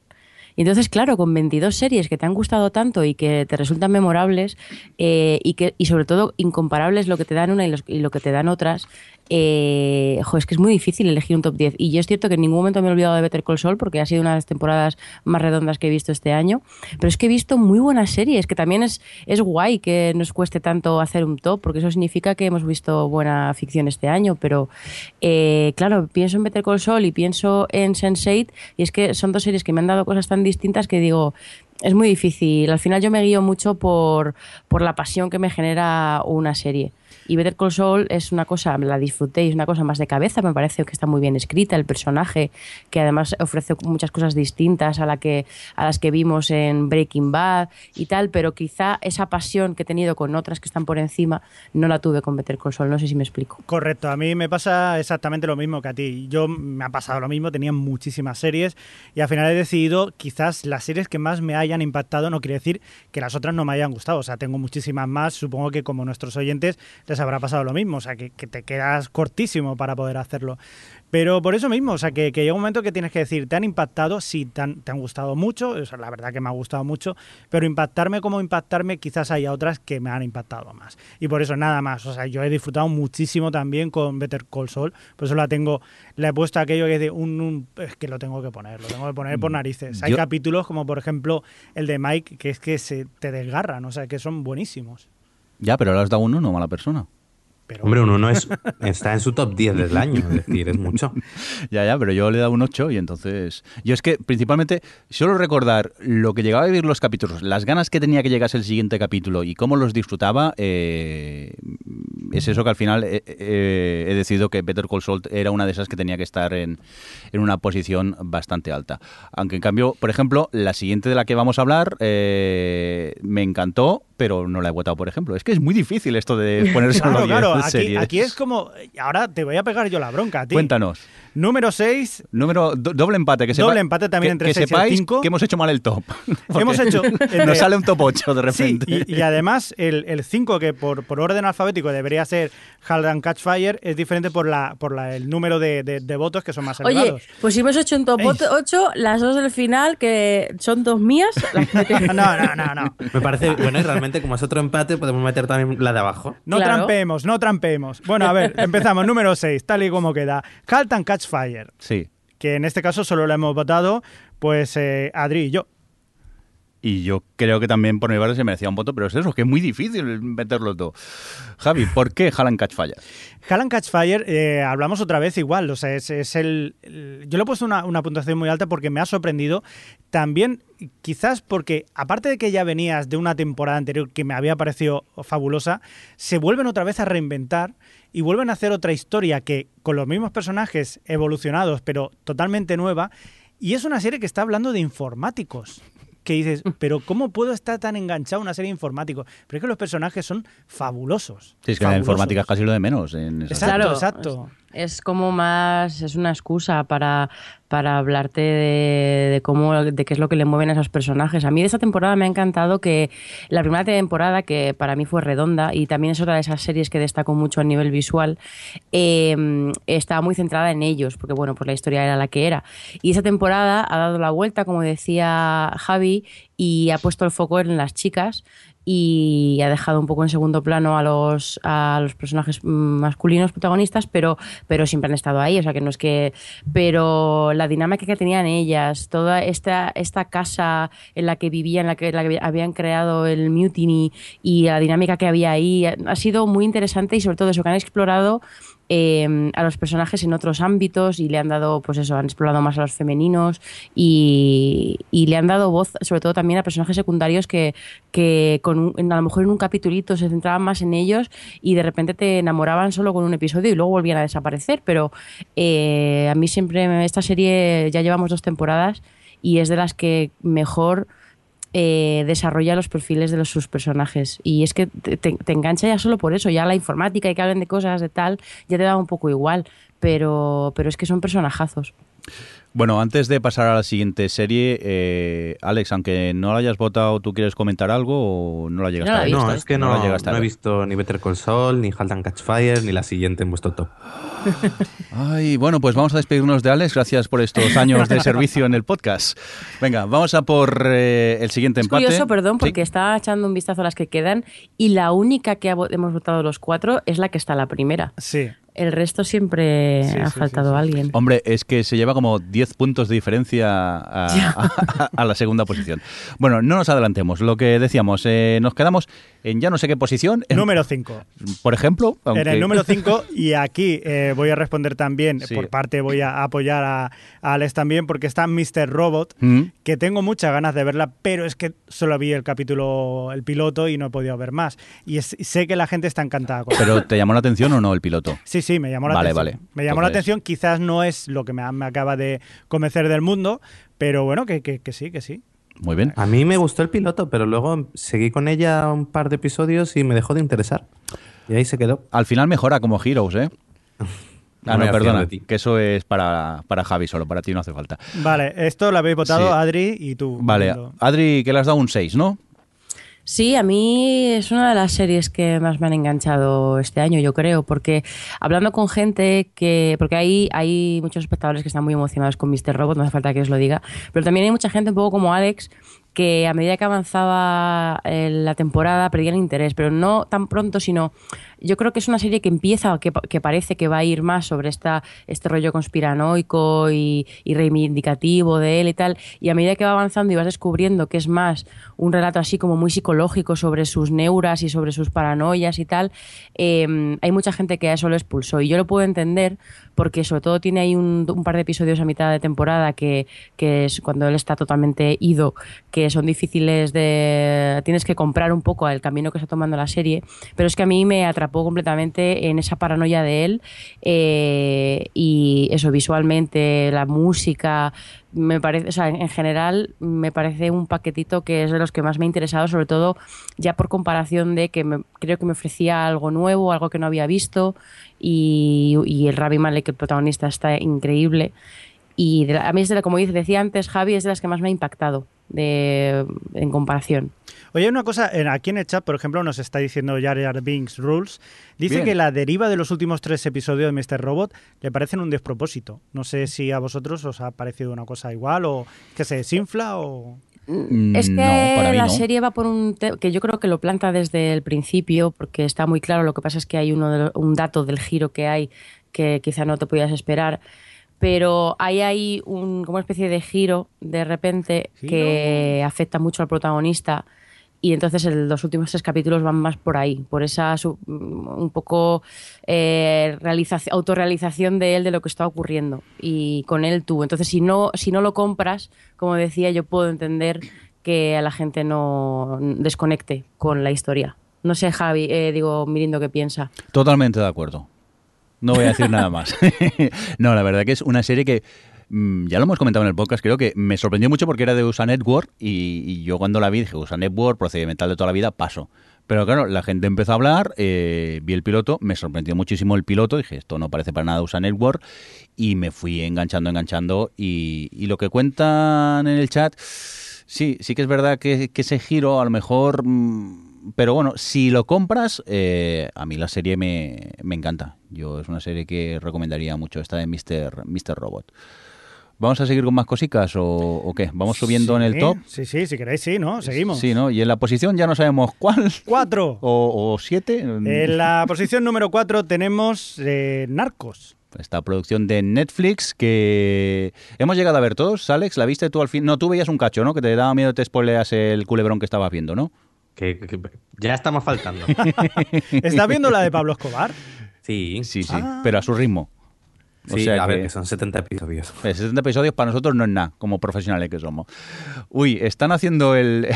Y entonces, claro, con 22 series que te han gustado tanto y que te resultan memorables eh, y, que, y sobre todo incomparables lo que te dan una y, lo que te dan otras, eh, jo, es que es muy difícil elegir un top 10. Y yo es cierto que en ningún momento me he olvidado de Better Call Saul porque ha sido una de las temporadas más redondas que he visto este año. Pero es que he visto muy buenas series, que también es, es guay que nos cueste tanto hacer un top, porque eso significa que hemos visto buena ficción este año. Pero eh, claro, pienso en Better Call Saul y pienso en Sense8 y es que son dos series que me han dado cosas tan distintas que digo, es muy difícil. Al final yo me guío mucho por, por la pasión que me genera una serie. Y Better Call Saul es una cosa, la disfruté es una cosa más de cabeza, me parece que está muy bien escrita, el personaje, que además ofrece muchas cosas distintas a, la que, a las que vimos en Breaking Bad y tal, pero quizá esa pasión que he tenido con otras que están por encima no la tuve con Better Call Saul, no sé si me explico. Correcto, a mí me pasa exactamente lo mismo que a ti. Yo me ha pasado lo mismo, tenía muchísimas series y al final he decidido quizás las series que más me hayan impactado, no quiere decir que las otras no me hayan gustado, o sea, tengo muchísimas más, supongo que como nuestros oyentes les habrá pasado lo mismo, o sea, que, que te quedas cortísimo para poder hacerlo. Pero por eso mismo, o sea, que, que llega un momento que tienes que decir, ¿te han impactado? Sí, te han, te han gustado mucho, o sea, la verdad que me ha gustado mucho, pero impactarme como impactarme, quizás haya otras que me han impactado más. Y por eso nada más, o sea, yo he disfrutado muchísimo también con Better Call Saul, por eso la tengo, le he puesto aquello que es de un, un- es que lo tengo que poner, lo tengo que poner por narices. Hay Yo- capítulos como por ejemplo el de Mike, que es que se te desgarran, o sea, que son buenísimos. Ya, pero le has dado un uno, mala persona. Pero Hombre, uno no es, está en su top 10 del año, es decir, es mucho. *laughs* Ya, ya, pero yo le he dado un 8 y entonces... Yo es que principalmente solo recordar lo que llegaba a vivir los capítulos, las ganas que tenía que llegase el siguiente capítulo y cómo los disfrutaba, eh, es eso que al final eh, eh, he decidido que Better Call Saul era una de esas que tenía que estar en, en una posición bastante alta. Aunque en cambio, por ejemplo, la siguiente de la que vamos a hablar eh, me encantó, pero no la he votado, por ejemplo. Es que es muy difícil esto de ponerse *laughs* Claro, en claro, aquí, series. aquí es como... Ahora te voy a pegar yo la bronca a ti. Cuéntanos. Número 6, Número do- doble empate, que Doble sepa- empate también que, entre que seis y el sepáis cinco. que hemos hecho mal el top. *laughs* Hemos hecho *laughs* Nos sale un top 8 de Sí, repente. y, y además el 5, que por, por orden alfabético debería ser Halt and Catch Fire, es diferente por la por la, el número de, de- de votos que son más Oye, elevados. pues si hemos hecho un top Ey. 8, las dos del final, que son dos mías, *laughs* las metemos. No, no, no, no. Me parece, bueno, y realmente como es otro empate, podemos meter también la de abajo. No Claro. trampeemos, no trampeemos. Bueno, a ver, empezamos. Número 6, tal y como queda. Halt and Catch Fire, Sí. que en este caso solo lo hemos votado, pues eh, Adri y yo. Y yo creo que también por mi parte se merecía un voto, pero es eso, que es muy difícil meterlos dos. Javi, ¿por qué Jalan Catch Fire? Hal and Catch Fire, eh, hablamos otra vez igual, o sea, es, es el, el- Yo le he puesto una, una puntuación muy alta porque me ha sorprendido. También, quizás porque, aparte de que ya venías de una temporada anterior que me había parecido fabulosa, se vuelven otra vez a reinventar y vuelven a hacer otra historia que, con los mismos personajes evolucionados, pero totalmente nueva. Y es una serie que está hablando de informáticos. Que dices, *laughs* pero ¿cómo puedo estar tan enganchado a una serie de informáticos? Pero es que los personajes son fabulosos. Sí, es que la informática es casi lo de menos. En esa Exacto, exacto. Es como más, es una excusa para, para hablarte de, de cómo, de qué es lo que le mueven a esos personajes. A mí de esta temporada me ha encantado que la primera temporada, que para mí fue redonda, y también es otra de esas series que destacó mucho a nivel visual, eh, estaba muy centrada en ellos, porque bueno, pues la historia era la que era. Y esa temporada ha dado la vuelta, como decía Javi, y ha puesto el foco en las chicas y ha dejado un poco en segundo plano a los, a los personajes masculinos protagonistas, pero, pero siempre han estado ahí, o sea que no es que... Pero la dinámica que tenían ellas, toda esta, esta casa en la que vivían, en la que habían creado el Mutiny y la dinámica que había ahí, ha sido muy interesante y sobre todo eso, que han explorado eh, a los personajes en otros ámbitos y le han dado, pues eso, han explorado más a los femeninos y, y le han dado voz, sobre todo también a personajes secundarios que, que a lo mejor en un capitulito se centraban más en ellos y de repente te enamoraban solo con un episodio y luego volvían a desaparecer. Pero eh, a mí siempre, esta serie ya llevamos dos temporadas y es de las que mejor eh, desarrolla los perfiles de los, sus personajes. Y es que te, engancha ya solo por eso, ya la informática y que hablen de cosas de tal, ya te da un poco igual. Pero, pero es que son personajazos. Bueno, antes de pasar a la siguiente serie, eh, Alex, aunque no la hayas votado, ¿tú quieres comentar algo o no la llegaste No la a ver? No, ¿eh? es que No no, la a no he visto ni Better Call Saul, ni Halt and Catch Fire, ni la siguiente en vuestro top. *laughs* Ay, bueno, pues vamos a despedirnos de Alex. Gracias por estos años de servicio en el podcast. Venga, vamos a por eh, el siguiente Es empate. curioso, perdón, Sí. porque estaba echando un vistazo a las que quedan y la única que hemos votado los cuatro es la que está la primera. Sí. El resto siempre Sí, ha sí, faltado sí, sí. alguien. Hombre, es que se lleva como 10 puntos de diferencia a, a- a la segunda posición. Bueno, no nos adelantemos. Lo que decíamos, eh, nos quedamos en ya no sé qué posición. en- Número 5. por ejemplo, En aunque- el número *laughs* 5, y aquí eh, voy a responder también, Sí. por parte voy a apoyar a, a Alex también, porque está Mr. Robot, Mm. que tengo muchas ganas de verla, pero es que solo vi el capítulo, el piloto, y no he podido ver más. Y es- sé que la gente está encantada con ¿Pero te llamó la atención o no el piloto? Sí, sí, me llamó la Vale, atención. vale. Me llamó la atención, quizás no es lo que me, me acaba de convencer del mundo, pero bueno, que, que- que sí, que sí. Muy bien. A mí me gustó el piloto, pero luego seguí con ella un par de episodios y me dejó de interesar. Y ahí se quedó. Al final mejora como Heroes, ¿eh? *laughs* Ah, No perdona, que eso es para, para Javi solo, para ti no hace falta. Vale, esto lo habéis votado Sí. Adri y tú. Vale. Adri, que le has dado un 6, ¿no? Sí, a mí es una de las series que más me han enganchado este año, yo creo, porque hablando con gente que, porque hay, hay muchos espectadores que están muy emocionados con Mr. Robot, no hace falta que os lo diga, pero también hay mucha gente un poco como Alex que a medida que avanzaba eh, la temporada perdían interés, pero no tan pronto, sino yo creo que es una serie que empieza, que, que parece que va a ir más sobre esta, este rollo conspiranoico y, reivindicativo de él y tal, y a medida que va avanzando y vas descubriendo que es más un relato así como muy psicológico sobre sus neuras y sobre sus paranoias y tal, eh, hay mucha gente que a eso lo expulsó, y yo lo puedo entender porque sobre todo tiene ahí un, un par de episodios a mitad de temporada que, que es cuando él está totalmente ido, que son difíciles de... Tienes que comprar un poco el camino que está tomando la serie, pero es que a mí me atrapó completamente en esa paranoia de él eh, y eso visualmente, la música, me parece, o sea, en general me parece un paquetito que es de los que más me ha interesado, sobre todo ya por comparación de que me, creo que me ofrecía algo nuevo, algo que no había visto y, y el Ravi Malek, el protagonista, está increíble. Y de la- a mí es de la, como decía antes Javi, es de las que más me ha impactado de, en comparación. Oye, una cosa, en- aquí en el chat, por ejemplo, nos está diciendo Jar Jar Binks Rules. Dice Bien. que la deriva de los últimos tres episodios de Mr. Robot le parecen un despropósito. No sé si a vosotros os ha parecido una cosa igual o que se desinfla o... Mm, Es que no, la no. serie va por un que yo creo que lo planta desde el principio porque está muy claro. Lo que pasa es que hay uno de un dato del giro que hay que quizá no te podías esperar. Pero hay ahí un, como una especie de giro de repente que afecta mucho al protagonista y entonces el- los últimos tres capítulos van más por ahí, por esa su- un poco eh, realizaci- autorrealización de él de lo que está ocurriendo y con él tú. Entonces si no, si no lo compras, como decía, yo puedo entender que a la gente no desconecte con la historia. No sé, Javi, eh, digo, Mirindo, ¿qué piensa? Totalmente de acuerdo. No voy a decir nada más. *laughs* no, la verdad que es una serie que mm, ya lo hemos comentado en el podcast, creo que me sorprendió mucho porque era de USA Network y, yo cuando la vi dije USA Network, procedimental de toda la vida, paso. Pero claro, la gente empezó a hablar, eh, vi el piloto, me sorprendió muchísimo el piloto, dije, esto no parece para nada USA Network, y me fui enganchando, enganchando, y, lo que cuentan en el chat, sí, sí que es verdad que, que ese giro a lo mejor... mm, pero bueno, si lo compras, eh, a mí la serie me, me encanta. Yo es una serie que recomendaría mucho, esta de Mr. Mr. Robot. ¿Vamos a seguir con más cositas o, o qué? ¿Vamos subiendo en el top? Sí, sí, si queréis, sí, ¿no? Seguimos. Sí, ¿no? Y en la posición ya no sabemos cuál. Cuatro. *laughs* ¿O, o siete? En la posición número cuatro tenemos eh, Narcos. Esta producción de Netflix que hemos llegado a ver todos. Alex, ¿la viste tú al fin? No, tú veías un cacho, ¿no? Que te daba miedo que te spoileas el culebrón que estabas viendo, ¿no? Que, que- ya estamos faltando. *laughs* ¿Estás viendo la de Pablo Escobar? Sí, Sí, sí, Ah. pero a su ritmo. O sea a ver, que- que son 70 episodios. Eh, 70 episodios para nosotros no es nada, como profesionales que somos. Uy, están haciendo el... *laughs*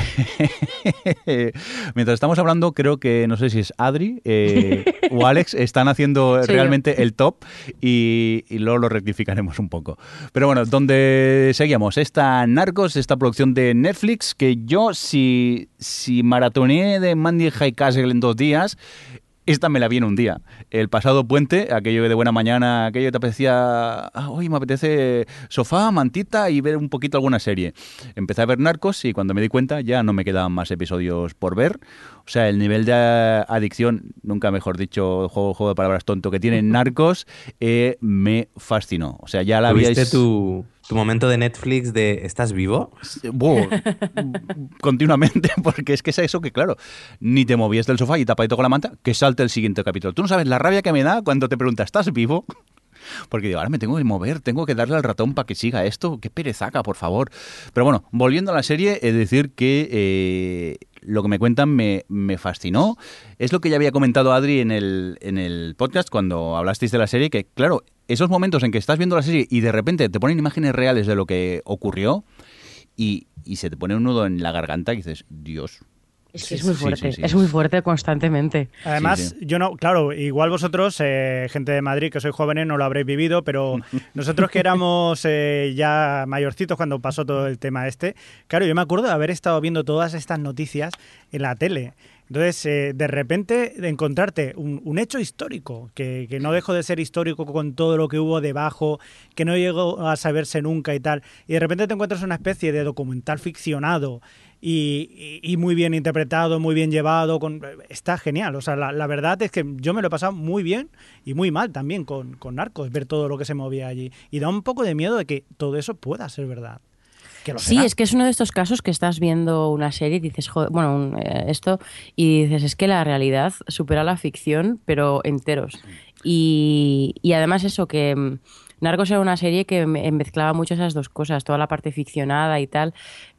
Mientras estamos hablando, creo que, no sé si es Adri eh, o Alex, están haciendo Sí, realmente el top y, y luego lo rectificaremos un poco. Pero bueno, donde seguíamos, esta Narcos, esta producción de Netflix, que yo si, si maratoneé de Mandy High Castle en dos días, esta me la vi en un día. El pasado puente, aquello de buena mañana, aquello que te apetecía, ah, hoy me apetece sofá, mantita y ver un poquito alguna serie. Empecé a ver Narcos y cuando me di cuenta ya no me quedaban más episodios por ver. O sea, el nivel de adicción, nunca mejor dicho, juego, juego de palabras tonto que tiene *laughs* Narcos, eh, me fascinó. O sea, ya la ¿Tuviste habíais... tu, tu momento de Netflix de ¿estás vivo? *laughs* Continuamente, *laughs* porque es que es eso que, claro, ni te movías del sofá y tapadito con la manta, que salte el siguiente capítulo. Tú no sabes la rabia que me da cuando te preguntas, ¿estás vivo? *laughs* Porque digo, ahora me tengo que mover, tengo que darle al ratón para que siga esto. Qué perezaca, por favor. Pero bueno, volviendo a la serie, es decir que eh, lo que me cuentan me, me fascinó. Es lo que ya había comentado Adri en el, en el podcast cuando hablasteis de la serie, que claro, esos momentos en que estás viendo la serie y de repente te ponen imágenes reales de lo que ocurrió y, y se te pone un nudo en la garganta y dices, Dios. Es que Sí, es muy fuerte, sí, sí, es muy fuerte constantemente. Además, Sí, sí. yo no, claro, igual vosotros, eh, gente de Madrid, que sois jóvenes, no lo habréis vivido, pero *laughs* nosotros que éramos eh, ya mayorcitos cuando pasó todo el tema este, claro, yo me acuerdo de haber estado viendo todas estas noticias en la tele. Entonces, eh, de repente, de encontrarte un, un hecho histórico, que, que no dejó de ser histórico con todo lo que hubo debajo, que no llegó a saberse nunca y tal, y de repente te encuentras una especie de documental ficcionado y, muy bien interpretado, muy bien llevado, con, está genial. O sea, la, la verdad es que yo me lo he pasado muy bien y muy mal también con, con Narcos, ver todo lo que se movía allí. Y da un poco de miedo de que todo eso pueda ser verdad. Que lo Sí, será. es que es uno de estos casos que estás viendo una serie y dices, joder, bueno, un- eh, esto, y dices, es que la realidad supera la ficción, pero enteros. Y, y además eso, que mm, Narcos era una serie que me- mezclaba mucho esas dos cosas, toda la parte ficcionada y tal,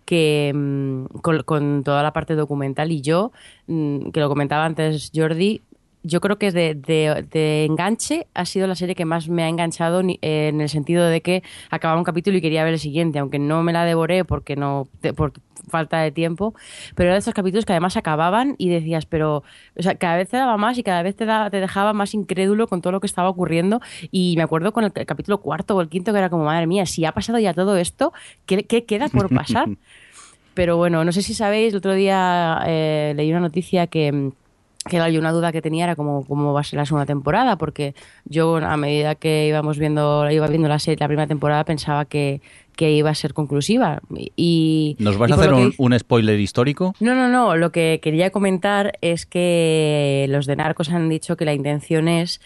que mm, con, con toda la parte documental. Y yo, mm, que lo comentaba antes Jordi, yo creo que de, de, de enganche ha sido la serie que más me ha enganchado en el sentido de que acababa un capítulo y quería ver el siguiente, aunque no me la devoré porque no por falta de tiempo, pero era de esos capítulos que además acababan y decías, pero o sea, cada vez te daba más y cada vez te, da- te dejaba más incrédulo con todo lo que estaba ocurriendo y me acuerdo con el, ca- capítulo cuarto o el quinto que era como, madre mía, si ha pasado ya todo esto, ¿qué, qué queda por pasar? *laughs* Pero bueno, no sé si sabéis, el otro día eh, leí una noticia que, mm, que era una duda que tenía era cómo, cómo va a ser la segunda temporada, porque yo a medida que íbamos viendo, iba viendo la serie, la primera temporada pensaba que, que iba a ser conclusiva. Y, ¿Nos vas y a hacer que un, un spoiler histórico? no, no, no. Lo que quería comentar es que los de Narcos han dicho que la intención es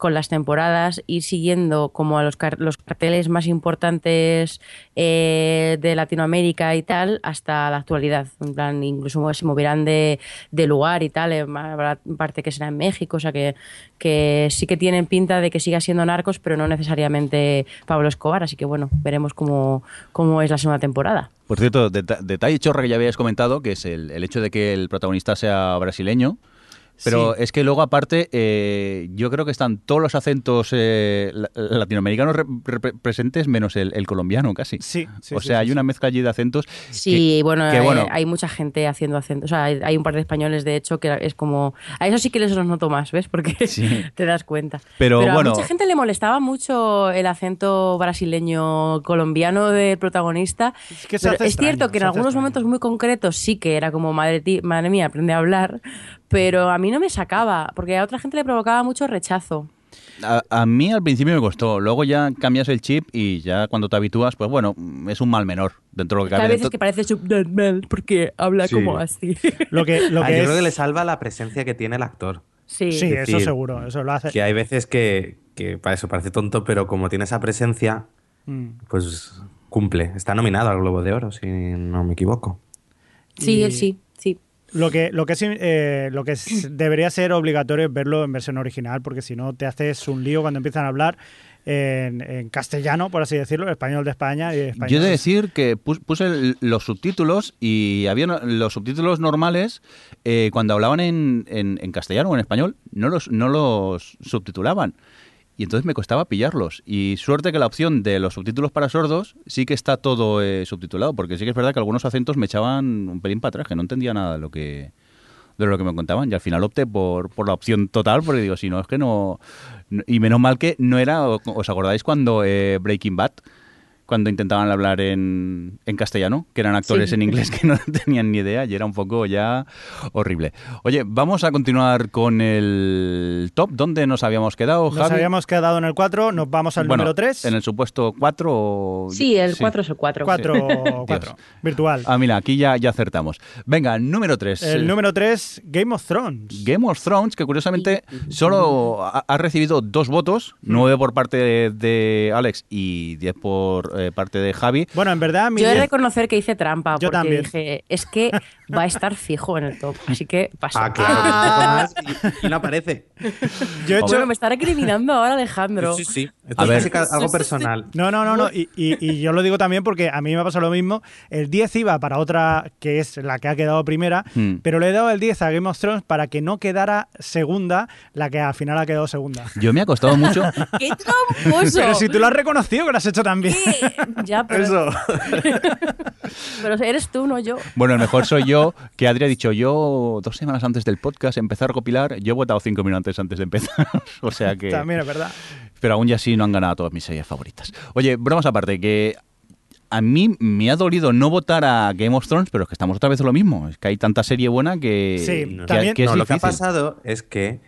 con las temporadas ir siguiendo como a los, los carteles más importantes eh, de Latinoamérica y tal hasta la actualidad. En plan, incluso se moverán de, de lugar y tal. eh, Habrá parte que será en México, o sea que, que sí que tienen pinta de que siga siendo Narcos, pero no necesariamente Pablo Escobar. Así que bueno, veremos cómo, cómo es la segunda temporada. Por cierto, deta- detalle chorra que ya habías comentado, que es el, el hecho de que el protagonista sea brasileño. Pero Sí. es que luego, aparte, eh, yo creo que están todos los acentos eh, la- latinoamericanos presentes, menos el, el colombiano casi. Sí, sí, o sea, sí, hay sí. una mezcla allí de acentos. Sí, que- bueno, que, bueno, hay mucha gente haciendo acento. O sea, hay, hay un par de españoles, de hecho, que es como. A eso sí que les los noto más, ¿ves? Porque *laughs* Sí. te das cuenta. Pero a bueno. mucha gente le molestaba mucho el acento brasileño colombiano del protagonista. Es que se Pero hace es cierto extraño, que en algunos extraño. momentos muy concretos sí que era como, madre, ti- madre mía, aprende a hablar. Pero a mí no me sacaba, porque a otra gente le provocaba mucho rechazo. a, a mí al principio me costó. Luego ya cambias el chip y ya cuando te habitúas, pues bueno, es un mal menor dentro de lo que Que a cabe. veces que parece subnormal porque habla Sí. como así. *laughs* Lo que, lo Ah, que yo creo que le salva la presencia que tiene el actor. Sí. Sí, Es eso seguro, eso lo hace. Que hay veces que, que para eso parece tonto, pero como tiene esa presencia, Mm. pues cumple. Está nominado al Globo de Oro, si no me equivoco. Sí, Y- él sí, sí. Lo que, lo que, sí, eh, lo que es- *clears throat* debería ser obligatorio es verlo en versión original, porque si no te haces un lío cuando empiezan a hablar en, en castellano, por así decirlo, español de España y español. Yo he de decir que pus- puse los subtítulos y había los subtítulos normales eh, cuando hablaban en, en- en castellano o en español, no los, no los subtitulaban. Y entonces me costaba pillarlos. Y suerte que la opción de los subtítulos para sordos sí que está todo eh, subtitulado, porque sí que es verdad que algunos acentos me echaban un pelín para atrás, que no entendía nada de lo que de lo que me contaban y al final opté por, por la opción total porque digo, si no, es que no... Y menos mal que no era... ¿Os acordáis cuando eh, Breaking Bad cuando intentaban hablar en, en castellano, que eran actores Sí. en inglés que no *laughs* tenían ni idea y era un poco ya horrible. Oye, vamos a continuar con el top. ¿Dónde nos habíamos quedado, Nos Javi? habíamos quedado en el 4, nos vamos al Bueno, número 3. En el supuesto 4 Sí, el 4 es el 4. 4, 4, virtual. Ah, mira, aquí ya, ya acertamos. Venga, número 3. el número 3, Game of Thrones. Game of Thrones, que curiosamente solo ha, ha recibido dos votos, nueve por parte de, de Alex y diez por eh, parte de Javi. Bueno, en verdad, mi Yo he de reconocer que hice trampa Yo porque también. dije, es que va a estar fijo en el top, así que pasa. Ah, claro, y, y no aparece. *laughs* yo he hecho... Bueno, me está recriminando ahora Alejandro. Sí, sí. A ver. algo personal. No, no, no, no. Y, y- y yo lo digo también porque a mí me pasa lo mismo. El 10 iba para otra que es la que ha quedado primera, Hmm. pero le he dado el 10 a Game of Thrones para que no quedara segunda la que al final ha quedado segunda. Yo me ha costado mucho. *laughs* ¡Qué tramposo! Pero si tú lo has reconocido que lo has hecho también. ¿Qué? *laughs* Ya, pero, Eso. *laughs* pero eres tú, no yo. Bueno, el mejor soy yo, *laughs* que Adri ha dicho, yo dos semanas antes del podcast empecé a recopilar, yo he votado cinco minutos antes de empezar. o sea que... También es verdad. Pero aún ya así no han ganado todas mis series favoritas. Oye, bromas aparte, que a mí me ha dolido no votar a Game of Thrones, pero es que estamos otra vez en lo mismo. Es que hay tanta serie buena que, Sí, que- también- que es no, lo que ha pasado es que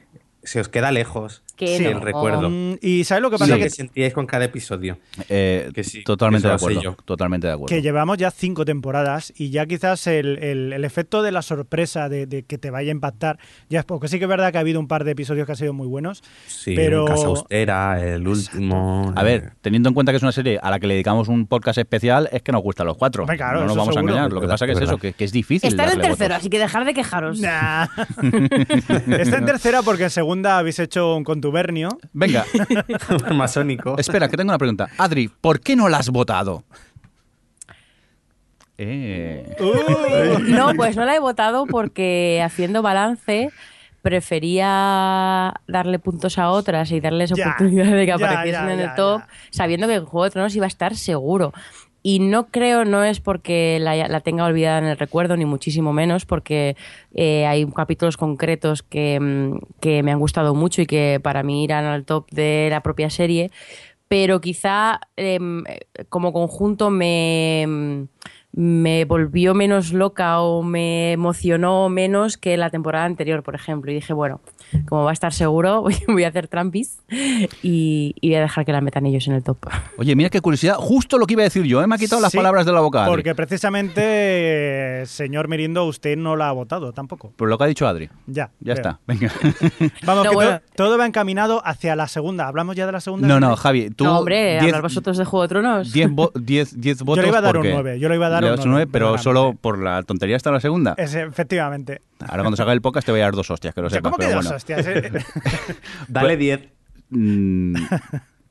se os queda lejos Que Sí, no. el recuerdo. Mm, y ¿sabes lo que Lo pasa? que Que, sentíais con cada episodio. Eh, Que sí, totalmente que de acuerdo. yo. Totalmente de acuerdo. que llevamos ya cinco temporadas y ya quizás el, el- el efecto de la sorpresa de, de que te vaya a impactar ya es poco. Sí que es verdad que ha habido un par de episodios que han sido muy buenos. Sí, Pero- Casa Austera, el último. A ver, teniendo en cuenta que es una serie a la que le dedicamos un podcast especial, es que nos gustan los cuatro. Hombre, claro, no nos vamos a engañar. Lo que pasa que es eso, que, que es difícil. Está en tercero, votos. así que dejar de quejaros. Nah. *laughs* Está en tercera porque en segunda habéis hecho un contubernio. Venga, *laughs* masónico. espera, que tengo una pregunta. Adri, ¿por qué no la has votado? Eh, Uh. No, pues no la he votado porque haciendo balance prefería darle puntos a otras y darles Ya, oportunidad de que ya, apareciesen ya, en el top, ya. sabiendo que el Juego de Tronos iba a estar seguro. Y no creo, no es porque la, tenga olvidada en el recuerdo, ni muchísimo menos, porque eh, hay capítulos concretos que, mm, que me han gustado mucho y que para mí irán al top de la propia serie. Pero quizá em, como conjunto me, me volvió menos loca o me emocionó menos que la temporada anterior, por ejemplo. Y dije, bueno, como va a estar seguro, *laughs* voy, a hacer trampis y, y voy a dejar que la metan ellos en el top. Oye, mira qué curiosidad. Justo lo que iba a decir yo, ¿eh? me ha quitado las palabras de la boca. Adri. Porque precisamente, señor Mirindo, usted no la ha votado tampoco. Por lo que ha dicho Adri. Ya. Ya está, venga. *laughs* Vamos, No, que bueno. todo, todo va encaminado hacia la segunda. ¿Hablamos ya de la segunda? No, no, Javi, tú. no, hombre, diez- hablar vosotros de Juego de Tronos. 10 vo- diez- diez votos. le iba a dar un porque- nueve, yo le iba a dar un das nueve, pero perdóname. solo por la tontería está la segunda. Es, efectivamente. Ahora cuando salga el podcast te voy a dar dos hostias, que lo O sea, sepas. ¿Cómo que pero dos bueno. hostias? eh? *laughs* *laughs* Dale 10. Mm,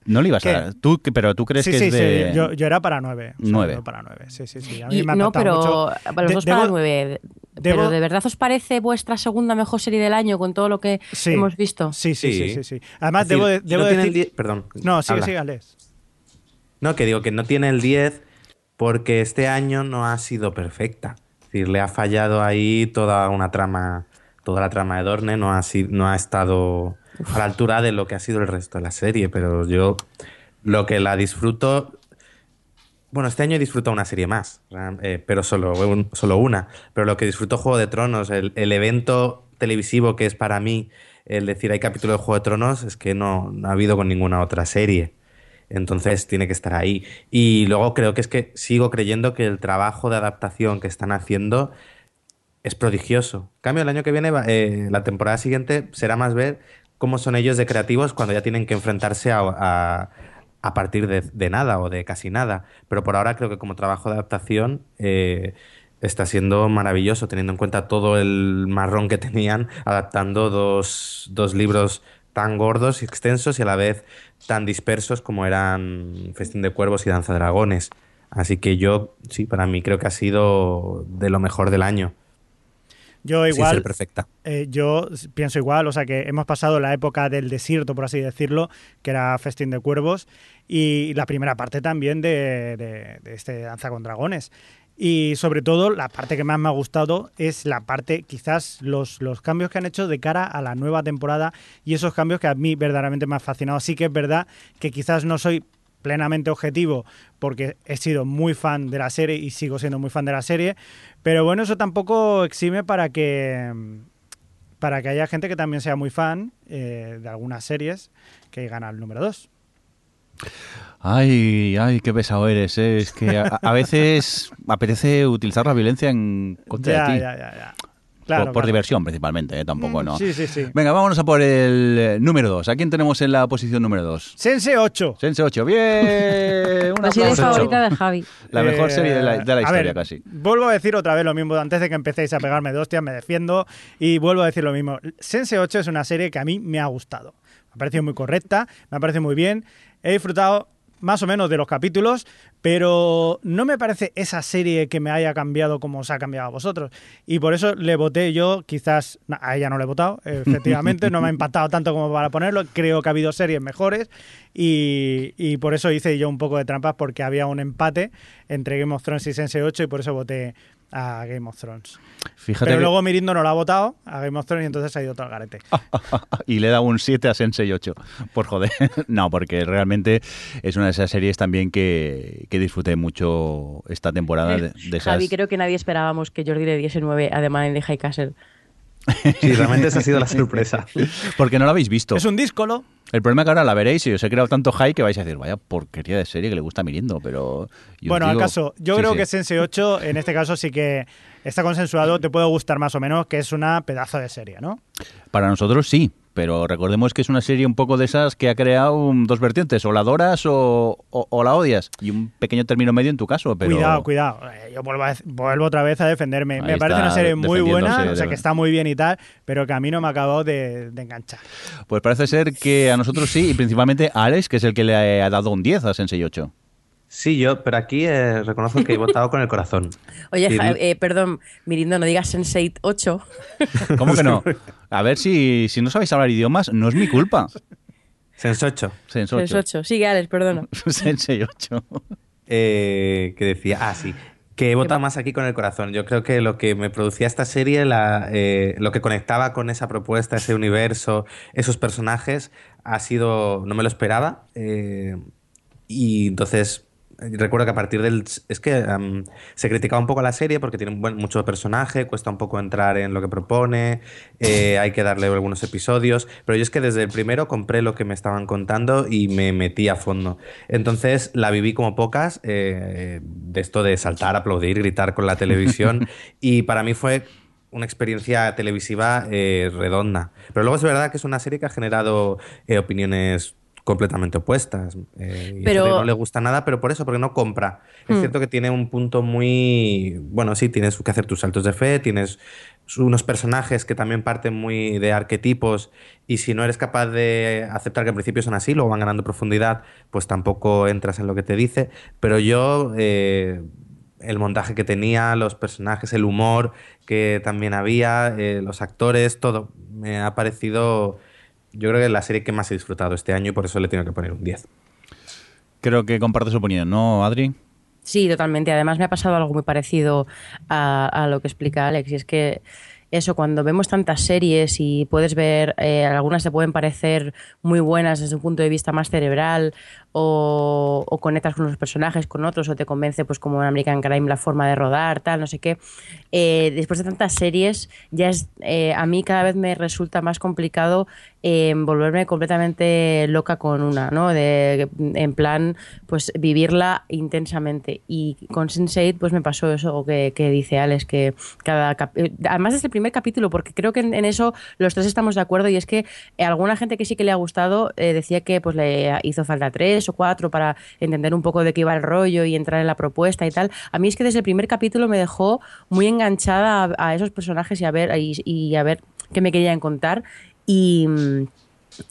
no le ibas ¿Qué? a dar. Tú, que- pero tú crees sí, que sí, es de... sí. Yo, yo era para nueve. O sea, para nueve. Sí, sí, sí. A mí Y- me ha no, pero mucho. para los De- dos debo- para nueve. debo- Pero ¿de verdad os parece vuestra segunda mejor serie del año con todo lo que Sí. hemos visto? Sí, sí, sí, Sí. sí, sí. Además, decir, debo, de- no debo tiene el decir... 10 Perdón. No, sigue, sigue, Alex. No, que digo que no tiene el 10 porque este año no ha sido perfecta. Decir, le ha fallado ahí toda una trama, toda la trama de Dorne, no ha, si- no ha estado a la altura de lo que ha sido el resto de la serie, pero yo lo que la disfruto... Bueno, este año he disfrutado una serie más, eh, pero solo, solo una. Pero lo que disfruto Juego de Tronos, el, el evento televisivo que es para mí el decir hay capítulo de Juego de Tronos, es que no, no ha habido con ninguna otra serie. Entonces tiene que estar ahí. Y luego creo que es que sigo creyendo que el trabajo de adaptación que están haciendo es prodigioso. Cambio, el año que viene, eh, la temporada siguiente, será más ver cómo son ellos de creativos cuando ya tienen que enfrentarse a, a- a partir de, de nada o de casi nada. Pero por ahora creo que como trabajo de adaptación eh, está siendo maravilloso, teniendo en cuenta todo el marrón que tenían adaptando dos, dos libros tan gordos y extensos y a la vez tan dispersos como eran Festín de Cuervos y Danza de Dragones. Así que yo, sí, para mí creo que ha sido de lo mejor del año. Yo Sin igual... ser perfecta. Eh, yo pienso igual, o sea que hemos pasado la época del desierto, por así decirlo, que era Festín de Cuervos, y la primera parte también de, de- de este Danza con Dragones. Y sobre todo, la parte que más me ha gustado es la parte, quizás los, los cambios que han hecho de cara a la nueva temporada y esos cambios que a mí verdaderamente me han fascinado. Sí que es verdad que quizás no soy plenamente objetivo porque he sido muy fan de la serie y sigo siendo muy fan de la serie, pero bueno, eso tampoco exime para que para que haya gente que también sea muy fan eh, de algunas series que gana el número 2. Ay, ay, qué pesado eres. ¿eh? Es que a, a veces apetece utilizar la violencia en contra Ya, de ti. ya, ya, ya. Claro, por, por claro. diversión, principalmente, ¿eh? tampoco, Mm, ¿no? Sí, sí, sí. Venga, vámonos a por el eh, número 2. ¿A quién tenemos en la posición número 2? Sense 8. Sense 8. ¡Bien! *laughs* Un La serie favorita de Javi. La mejor Eh, serie de la, de la a historia, ver, casi. Vuelvo a decir otra vez lo mismo. Antes de que empecéis a pegarme de hostias, me defiendo. Y vuelvo a decir lo mismo. Sense 8 es una serie que a mí me ha gustado. Me ha parecido muy correcta, me ha parecido muy bien. He disfrutado más o menos de los capítulos, pero no me parece esa serie que me haya cambiado como os ha cambiado a vosotros. Y por eso le voté yo, quizás a ella no le he votado, *laughs* efectivamente, no me ha impactado tanto como para ponerlo. Creo que ha habido series mejores y, por eso hice yo un poco de trampas porque había un empate entre Game of Thrones y Sense 8 y por eso voté a Game of Thrones. Fíjate Pero que- luego Mirindo no lo ha votado a Game of Thrones y entonces ha ido todo al garete. *laughs* y le he dado un 7 a Sensei 8. Por joder. *laughs* no, porque realmente es una de esas series también que, que disfruté mucho esta temporada de, de esas. Javi, creo que nadie esperábamos que Jordi le diese 9 a The Man in the High Castle. Sí, realmente esa ha sido la sorpresa. *laughs* Porque no lo habéis visto. Es un díscolo. El problema es que ahora la veréis y os he creado tanto hype que vais a decir, vaya porquería de serie que le gusta a Mirindo, pero... Bueno, digo- acaso, yo Sí, creo sí. que Sense 8 en este caso sí que está consensuado, te puede gustar más o menos, que es una pedazo de serie, ¿no? Para nosotros sí, pero recordemos que es una serie un poco de esas que ha creado um, dos vertientes, o la adoras o, o- o la odias, y un pequeño término medio en tu caso, pero... Cuidado, cuidado. Eh, Yo vuelvo, a- vuelvo otra vez a defenderme. Ahí me parece una serie muy buena, o sea que está muy bien y tal, pero que a mí no me ha acabado de, de enganchar. Pues parece ser que a nosotros sí, y principalmente a Alex, que es el que le ha dado un 10 a Sensei 8. Sí, yo, pero aquí eh, reconozco que he votado con el corazón. *laughs* Oye, Ja- eh, perdón, Mirindo, no digas Sense8 8. *laughs* ¿Cómo que no? *laughs* A ver si, si no sabéis hablar idiomas, no es mi culpa. Sense 8, Sense 8. Sense 8. Sigue, Alex, perdona. Sensei 8. eh, que decía, ah, sí, que he votado más aquí con el corazón. Yo creo que lo que me producía esta serie, la, eh, lo que conectaba con esa propuesta, ese universo, esos personajes, ha sido, no me lo esperaba. eh, y entonces recuerdo que a partir del... Es que am, se criticaba un poco la serie porque tiene un buen, mucho personaje, cuesta un poco entrar en lo que propone, eh, *laughs* hay que darle algunos episodios, pero yo es que desde el primero compré lo que me estaban contando y me metí a fondo. Entonces la viví como pocas, eh, de esto de saltar, aplaudir, gritar con la televisión *laughs* y para mí fue una experiencia televisiva eh, redonda. Pero luego es verdad que es una serie que ha generado opiniones completamente opuestas. eh, Pero- no le gusta nada, pero por eso, porque no compra. Es Hmm. cierto que tiene un punto muy... Bueno, sí, tienes que hacer tus saltos de fe, tienes unos personajes que también parten muy de arquetipos y si no eres capaz de aceptar que al principio son así, luego van ganando profundidad, pues tampoco entras en lo que te dice. Pero yo... eh, el montaje que tenía, los personajes, el humor que también había, eh, los actores, todo. Me ha parecido, yo creo que la serie que más he disfrutado este año y por eso le tengo que poner un 10. Creo que comparte su opinión, ¿no, Adri? Sí, totalmente. Además me ha pasado algo muy parecido a, a lo que explica Alex. Y es que eso, cuando vemos tantas series y puedes ver, eh, algunas te pueden parecer muy buenas desde un punto de vista más cerebral o, conectas con los personajes, con otros, o te convence, pues como en American Crime, la forma de rodar, tal, no sé qué. Eh, después de tantas series, ya es, eh, a mí cada vez me resulta más complicado eh, volverme completamente loca con una, ¿no? De, en plan, pues vivirla intensamente. Y con Sense8 pues me pasó eso que, dice Alex, que cada... eh, Además desde el primer capítulo, porque creo que en, en eso los tres estamos de acuerdo y es que alguna gente que sí que le ha gustado decía que pues le hizo falta tres o cuatro para entender un poco de qué iba el rollo y entrar en la propuesta y tal. A mí es que desde el primer capítulo me dejó muy enganchada a, esos personajes y a ver, y, y a ver qué me querían contar. Y, mm,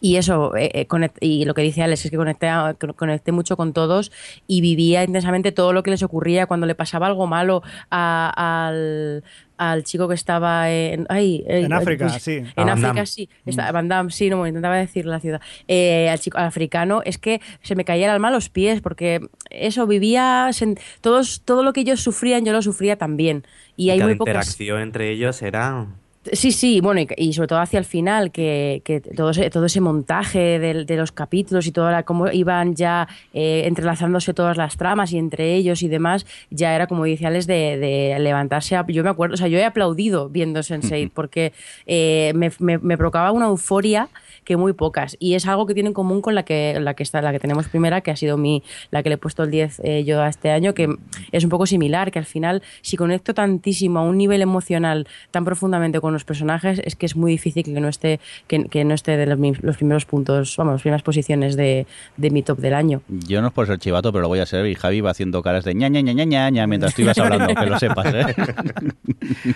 y eso, eh, eh, conect- y lo que dice Alex es que conecté, conecté mucho con todos y vivía intensamente todo lo que les ocurría cuando le pasaba algo malo a- al, al chico que estaba en, ay, eh, En África, pues, sí. En Van África, Damme. sí. Está, Van Damme, sí, no, intentaba decir la ciudad. Eh, al chico al africano, es que se me caía el alma a los pies, porque eso vivía, sen- todos, todo lo que ellos sufrían, yo lo sufría también. Y, hay muy pocas interacción entre ellos era... Sí, sí, bueno, y, y sobre todo hacia el final, que, que todo, ese, todo ese montaje de, los capítulos y toda la, cómo iban ya eh, entrelazándose todas las tramas y entre ellos y demás, ya era como dice Alex, de, de levantarse. a- yo me acuerdo, o sea, yo he aplaudido viendo Sense8 porque eh, me, me- me provocaba una euforia que muy pocas. Y es algo que tiene en común con la que, la que está, la que tenemos primera, que ha sido mi, la que le he puesto el 10 eh, yo a este año, que es un poco similar, que al final, si conecto tantísimo a un nivel emocional tan profundamente con los personajes, es que es muy difícil que no esté, que, que no esté de los, los primeros puntos, vamos, las primeras posiciones de, de mi top del año. Yo no es por ser chivato, pero lo voy a ser. Y Javi va haciendo caras de ña, ña, ña, ña, ña, ña mientras tú ibas hablando, que lo sepas, ¿eh?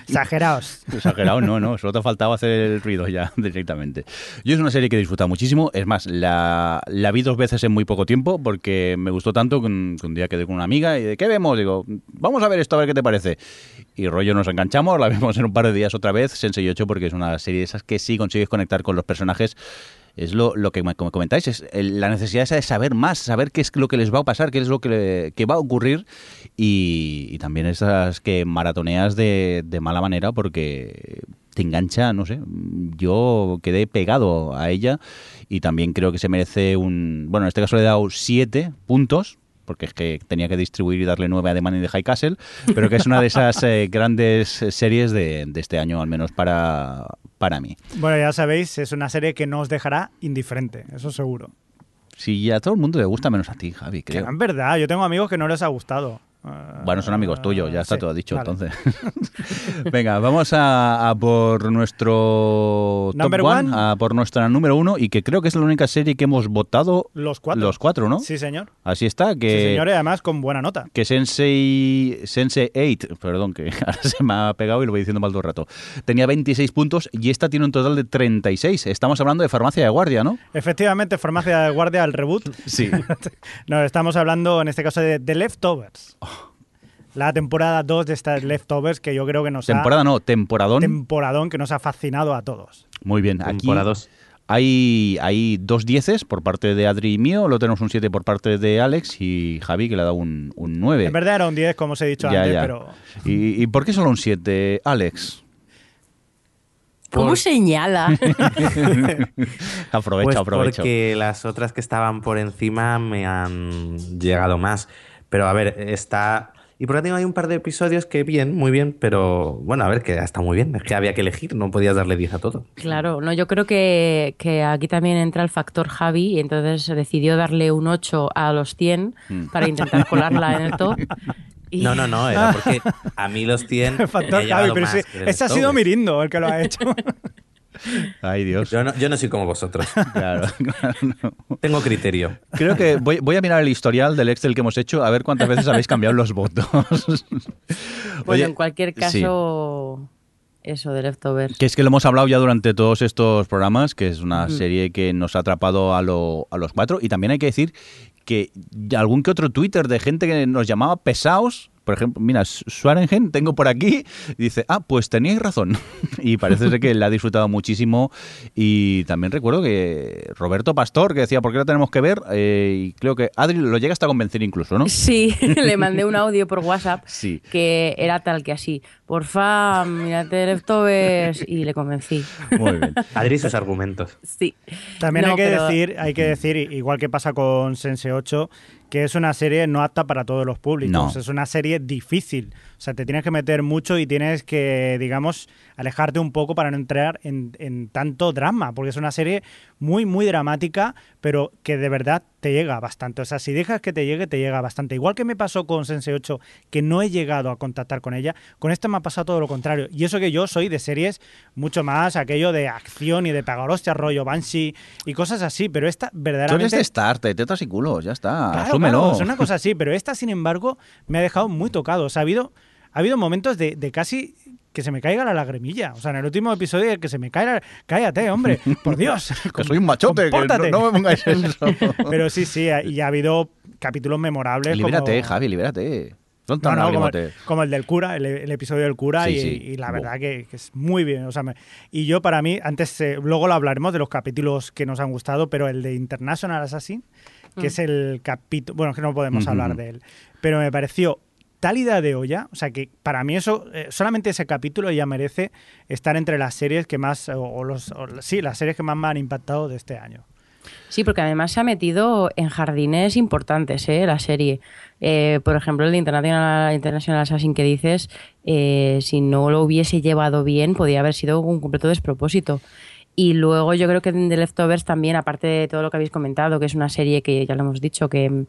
Exageraos. Exagerado, no, no. Solo te ha faltado hacer el ruido ya *laughs* directamente. Yo es una serie que he disfrutado muchísimo. Es más, la, la vi dos veces en muy poco tiempo porque me gustó tanto que un, que un día quedé con una amiga y de ¿qué vemos? Digo, vamos a ver esto, a ver qué te parece. Y rollo nos enganchamos, la *laughs* vemos en un par de días otra vez, Sensei 8, porque es una serie de esas que sí consigues conectar con los personajes es lo, lo que me comentáis, es la necesidad esa de saber más, saber qué es lo que les va a pasar, qué es lo que, le- que va a ocurrir y, y también esas que maratoneas de, de mala manera porque te engancha, no sé, yo quedé pegado a ella y también creo que se merece un, bueno, en este caso le he dado siete puntos, porque es que tenía que distribuir y darle nueve a The Man in the High Castle, pero que es una de esas eh, *laughs* grandes series de, de este año, al menos para, para mí. Bueno, ya sabéis, es una serie que no os dejará indiferente, eso seguro. Sí, a todo el mundo le gusta menos a ti, Javi, creo. es verdad, yo tengo amigos que no les ha gustado. Ah, Bueno, son amigos tuyos, ya está sí, todo dicho, vale. entonces. *laughs* Venga, vamos a, a por nuestro top one, one. a por nuestra número uno, y que creo que es la única serie que hemos votado Los cuatro. los cuatro, ¿no? Sí, señor. Así está, que... Sí, señor, y además con buena nota. que Sensei, Sensei 8, perdón, que *laughs* ahora se me ha pegado y lo voy diciendo mal todo el rato, tenía 26 puntos y esta tiene un total de 36. Estamos hablando de farmacia de guardia, ¿no? Efectivamente, farmacia de guardia al reboot. Sí. *laughs* No, estamos hablando en este caso de The Leftovers. Oh. La temporada 2 de estas *coughs* Leftovers que yo creo que nos Temporada no, temporadón. Temporadón que nos ha fascinado a todos. Muy bien, aquí Temporada dos. hay, hay dos dieces por parte de Adri y mío, luego tenemos un 7 por parte de Alex y Javi que le ha dado un, un 9. En verdad era un 10, como os he dicho Ya, antes, ya. pero... ¿Y, y por qué solo un 7, Alex? ¿Cómo señala? *laughs* *laughs* aprovecho, Pues aprovecho. porque las otras que estaban por encima me han llegado más. Pero a ver, está... Y por tengo hay un par de episodios que bien, muy bien, pero bueno, a ver, que está muy bien. Es que había que elegir, no podías darle 10 a todo. Claro, no, yo creo que, que aquí también entra el factor Javi y entonces decidió darle un 8 a los 100 Mm. para intentar colarla en el top. Y- *laughs* No, no, no, era porque a mí los 100 *laughs* me ha Factor Javi, pero más sí, que el ese ha sido. Mirindo el que lo ha hecho. *laughs* Ay, Dios. Yo no, yo no soy como vosotros. *laughs* Claro, claro, no. Tengo criterio. Creo que voy, voy a mirar el historial del Excel que hemos hecho a ver cuántas veces habéis cambiado los votos. *laughs* Bueno, Oye, en cualquier sí. caso, eso de Leftovers. Que es que lo hemos hablado ya durante todos estos programas, que es una serie que nos ha atrapado a, lo- a los cuatro. Y también hay que decir que algún que otro Twitter de gente que nos llamaba pesados. Por ejemplo, mira, Swarengen, tengo por aquí, dice, ah, pues teníais razón. *laughs* y parece ser que le ha disfrutado muchísimo. Y también recuerdo que Roberto Pastor, que decía, ¿por qué la tenemos que ver? Eh, y creo que Adri lo llega hasta a convencer incluso, ¿no? Sí, *laughs* le mandé un audio por WhatsApp *laughs* Sí. que era tal que así. Porfa, mírate Leftovers y le convencí. Muy bien. Adri y sus argumentos. Sí. También No, hay que pero- decir, hay que decir, igual que pasa con Sense 8, que es una serie no apta para todos los públicos. No. Es una serie difícil. O sea, te tienes que meter mucho y tienes que, digamos, alejarte un poco para no entrar en, en tanto drama, porque es una serie muy, muy dramática, pero que de verdad te llega bastante. O sea, si dejas que te llegue, te llega bastante. Igual que me pasó con Sense 8, que no he llegado a contactar con ella, con esta me ha pasado todo lo contrario. Y eso que yo soy de series mucho más aquello de acción y de pegar hostia, rollo Banshee y cosas así, pero esta Tú eres verdaderamente... de Star, de tetas y culos, ya está. Claro, asúmelo. claro, es una cosa así, pero esta, sin embargo, me ha dejado muy tocado. O sea, ha habido, ha habido momentos de, de casi que se me caiga la lagrimilla. O sea, en el último episodio el que se me cae la... Cállate, hombre, por Dios. *laughs* Que soy un machote, que no, me pongáis eso. *laughs* Pero sí, sí, y ha habido capítulos memorables libérate, como... Javi, libérate. No, no, como, lagrimote. como el del cura, el, el episodio del cura, Sí, y, sí. y la verdad que, que es muy bien. O sea, me- y yo para mí, antes, eh, luego lo hablaremos de los capítulos que nos han gustado, pero el de International Assassin, que Mm. es el capítulo, bueno, es que no podemos hablar de él, pero me pareció tal idea de olla, o sea que para mí eso, eh, solamente ese capítulo ya merece estar entre las series que más, o, los, sí, las series que más me han impactado de este año. Sí, porque además se ha metido en jardines importantes, ¿eh? La serie. Eh, por ejemplo, el de International, International Assassin que dices, eh, si no lo hubiese llevado bien, podría haber sido un completo despropósito. Y luego yo creo que The Leftovers también, aparte de todo lo que habéis comentado, que es una serie que ya lo hemos dicho, que,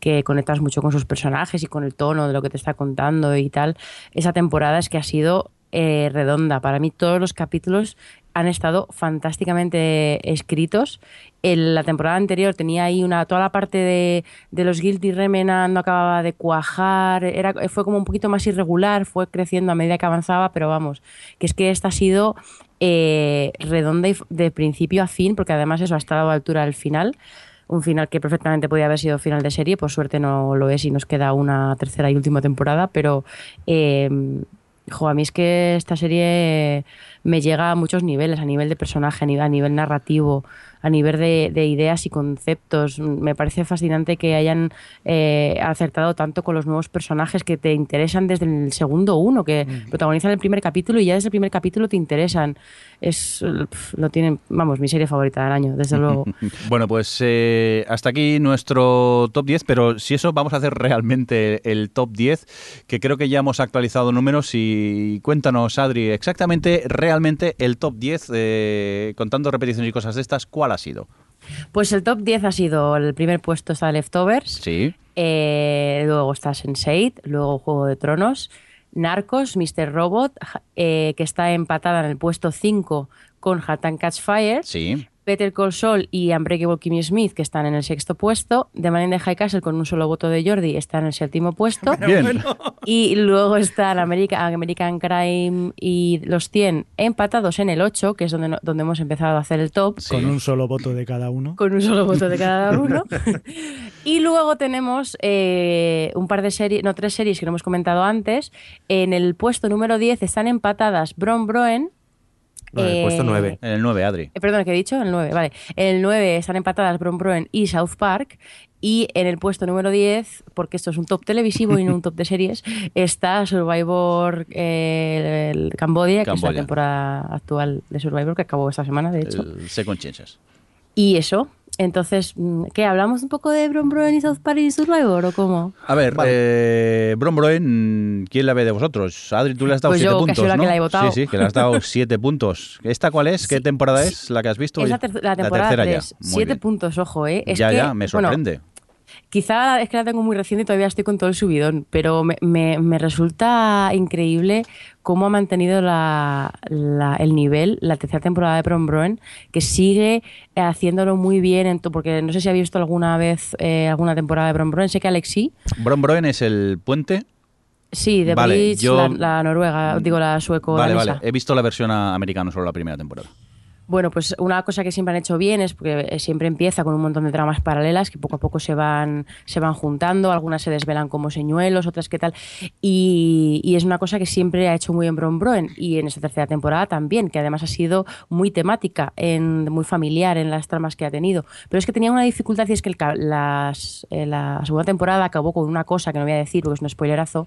que conectas mucho con sus personajes y con el tono de lo que te está contando y tal, esa temporada es que ha sido eh, redonda. Para mí todos los capítulos han estado fantásticamente escritos. En la temporada anterior tenía ahí una toda la parte de, de los Guilty Remnant no acababa de cuajar, era, fue como un poquito más irregular, fue creciendo a medida que avanzaba, pero vamos, que es que esta ha sido eh, redonda de principio a fin, porque además eso ha estado a altura del final. Un final que perfectamente podía haber sido final de serie, por suerte no lo es y nos queda una tercera y última temporada, pero eh, jo, a mí es que esta serie me llega a muchos niveles, a nivel de personaje, a nivel, a nivel narrativo, a nivel de, de ideas y conceptos. Me parece fascinante que hayan eh, acertado tanto con los nuevos personajes que te interesan desde el segundo uno, que protagonizan el primer capítulo y ya desde el primer capítulo te interesan. Es, lo tienen, vamos, mi serie favorita del año, desde luego. *laughs* Bueno, pues eh, hasta aquí nuestro top 10, pero si eso vamos a hacer realmente el top 10, que creo que ya hemos actualizado números y cuéntanos, Adri, exactamente, realmente el top 10, eh, contando repeticiones y cosas de estas, ¿cuál ha sido? Pues el top 10 ha sido, el primer puesto está Leftovers, Sí. eh, luego está Sense8, luego Juego de Tronos, Narcos, Mr. Robot, eh, que está empatada en el puesto 5 con Hatan Catch Fire, Sí. Peter Call Saul y Unbreakable Kimmy Smith, que están en el sexto puesto, The Man in the High Castle con un solo voto de Jordi, está en el séptimo puesto. *laughs* Bien. Y luego están America- American Crime y Los 100 empatados en el 8, que es donde, no- donde hemos empezado a hacer el top, Sí. Con un solo voto de cada uno. con un solo voto de cada *laughs* uno. y luego tenemos eh, un par de series, no, tres series que no hemos comentado antes. En el puesto número 10 están empatadas Bron Broen. No, en el puesto eh, 9. En el 9, Adri. eh, Perdón, ¿qué he dicho? El 9, vale. En el 9 están empatadas Bron Broen y South Park. Y en el puesto número 10, porque esto es un top televisivo y no un top de series, *laughs* está Survivor eh, el Cambodia, que es la temporada actual de Survivor, que acabó esta semana, de hecho. El Second Chances. Y eso. Entonces, mm, ¿qué? ¿Hablamos un poco de Bron Broen y South Park y Survivor o cómo? A ver, eh, Bron Broen, ¿quién la ve de vosotros? Adri, tú le has dado Pues siete yo, que puntos, soy la ¿no? que la he votado. Sí, sí, que le has dado *laughs* siete puntos. ¿Esta cuál es? ¿Qué Sí, temporada sí. es la que has visto? Es la, ter- la temporada tercera 3. ya. Muy Siete bien. puntos, ojo, ¿eh? Es ya, que, ya, me bueno, sorprende. Quizá es que la tengo muy reciente y todavía estoy con todo el subidón, pero me, me- me resulta increíble cómo ha mantenido la- la- el nivel la tercera temporada de Broen, que sigue eh, haciéndolo muy bien, en to- porque no sé si ha visto alguna vez eh, alguna temporada de Broen, sé que Alex sí, Broen es el puente. sí, de Vale, Bridge, yo- la, la noruega, digo la sueco Vale, vale. He visto la versión americana solo la primera temporada. Bueno, pues una cosa que siempre han hecho bien es porque eh, siempre empieza con un montón de tramas paralelas que poco a poco se van, se van juntando, algunas se desvelan como señuelos, otras que tal. Y, es una cosa que siempre ha hecho muy bien Bron Broen y en esta tercera temporada también, que además ha sido muy temática, muy familiar en las tramas que ha tenido. Pero es que tenía una dificultad y es que las- eh, la segunda temporada acabó con una cosa que no voy a decir porque es un spoilerazo,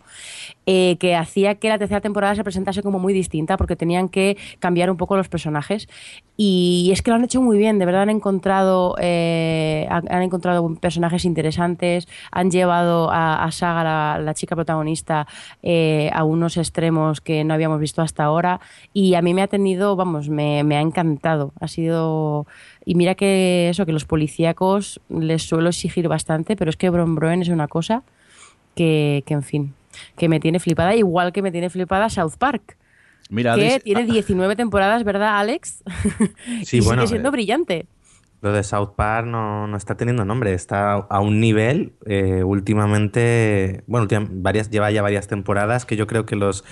eh, que hacía que la tercera temporada se presentase como muy distinta porque tenían que cambiar un poco los personajes y es que lo han hecho muy bien, de verdad han encontrado eh, han, encontrado personajes interesantes, han llevado a, Saga, la, chica protagonista, eh, a unos extremos que no habíamos visto hasta ahora. Y a mí me ha tenido, vamos, me, me ha encantado, ha sido... Y mira que eso, que los policíacos les suelo exigir bastante, pero es que Bron Broen es una cosa que, que, en fin, que me tiene flipada, igual que me tiene flipada South Park, Mira, que tiene 19 temporadas, ¿verdad, Alex? *laughs* Sí, y bueno, sigue siendo eh, brillante. Lo de South Park no, no está teniendo nombre, está a un nivel eh, últimamente, bueno, varias, lleva ya varias temporadas que yo creo que los,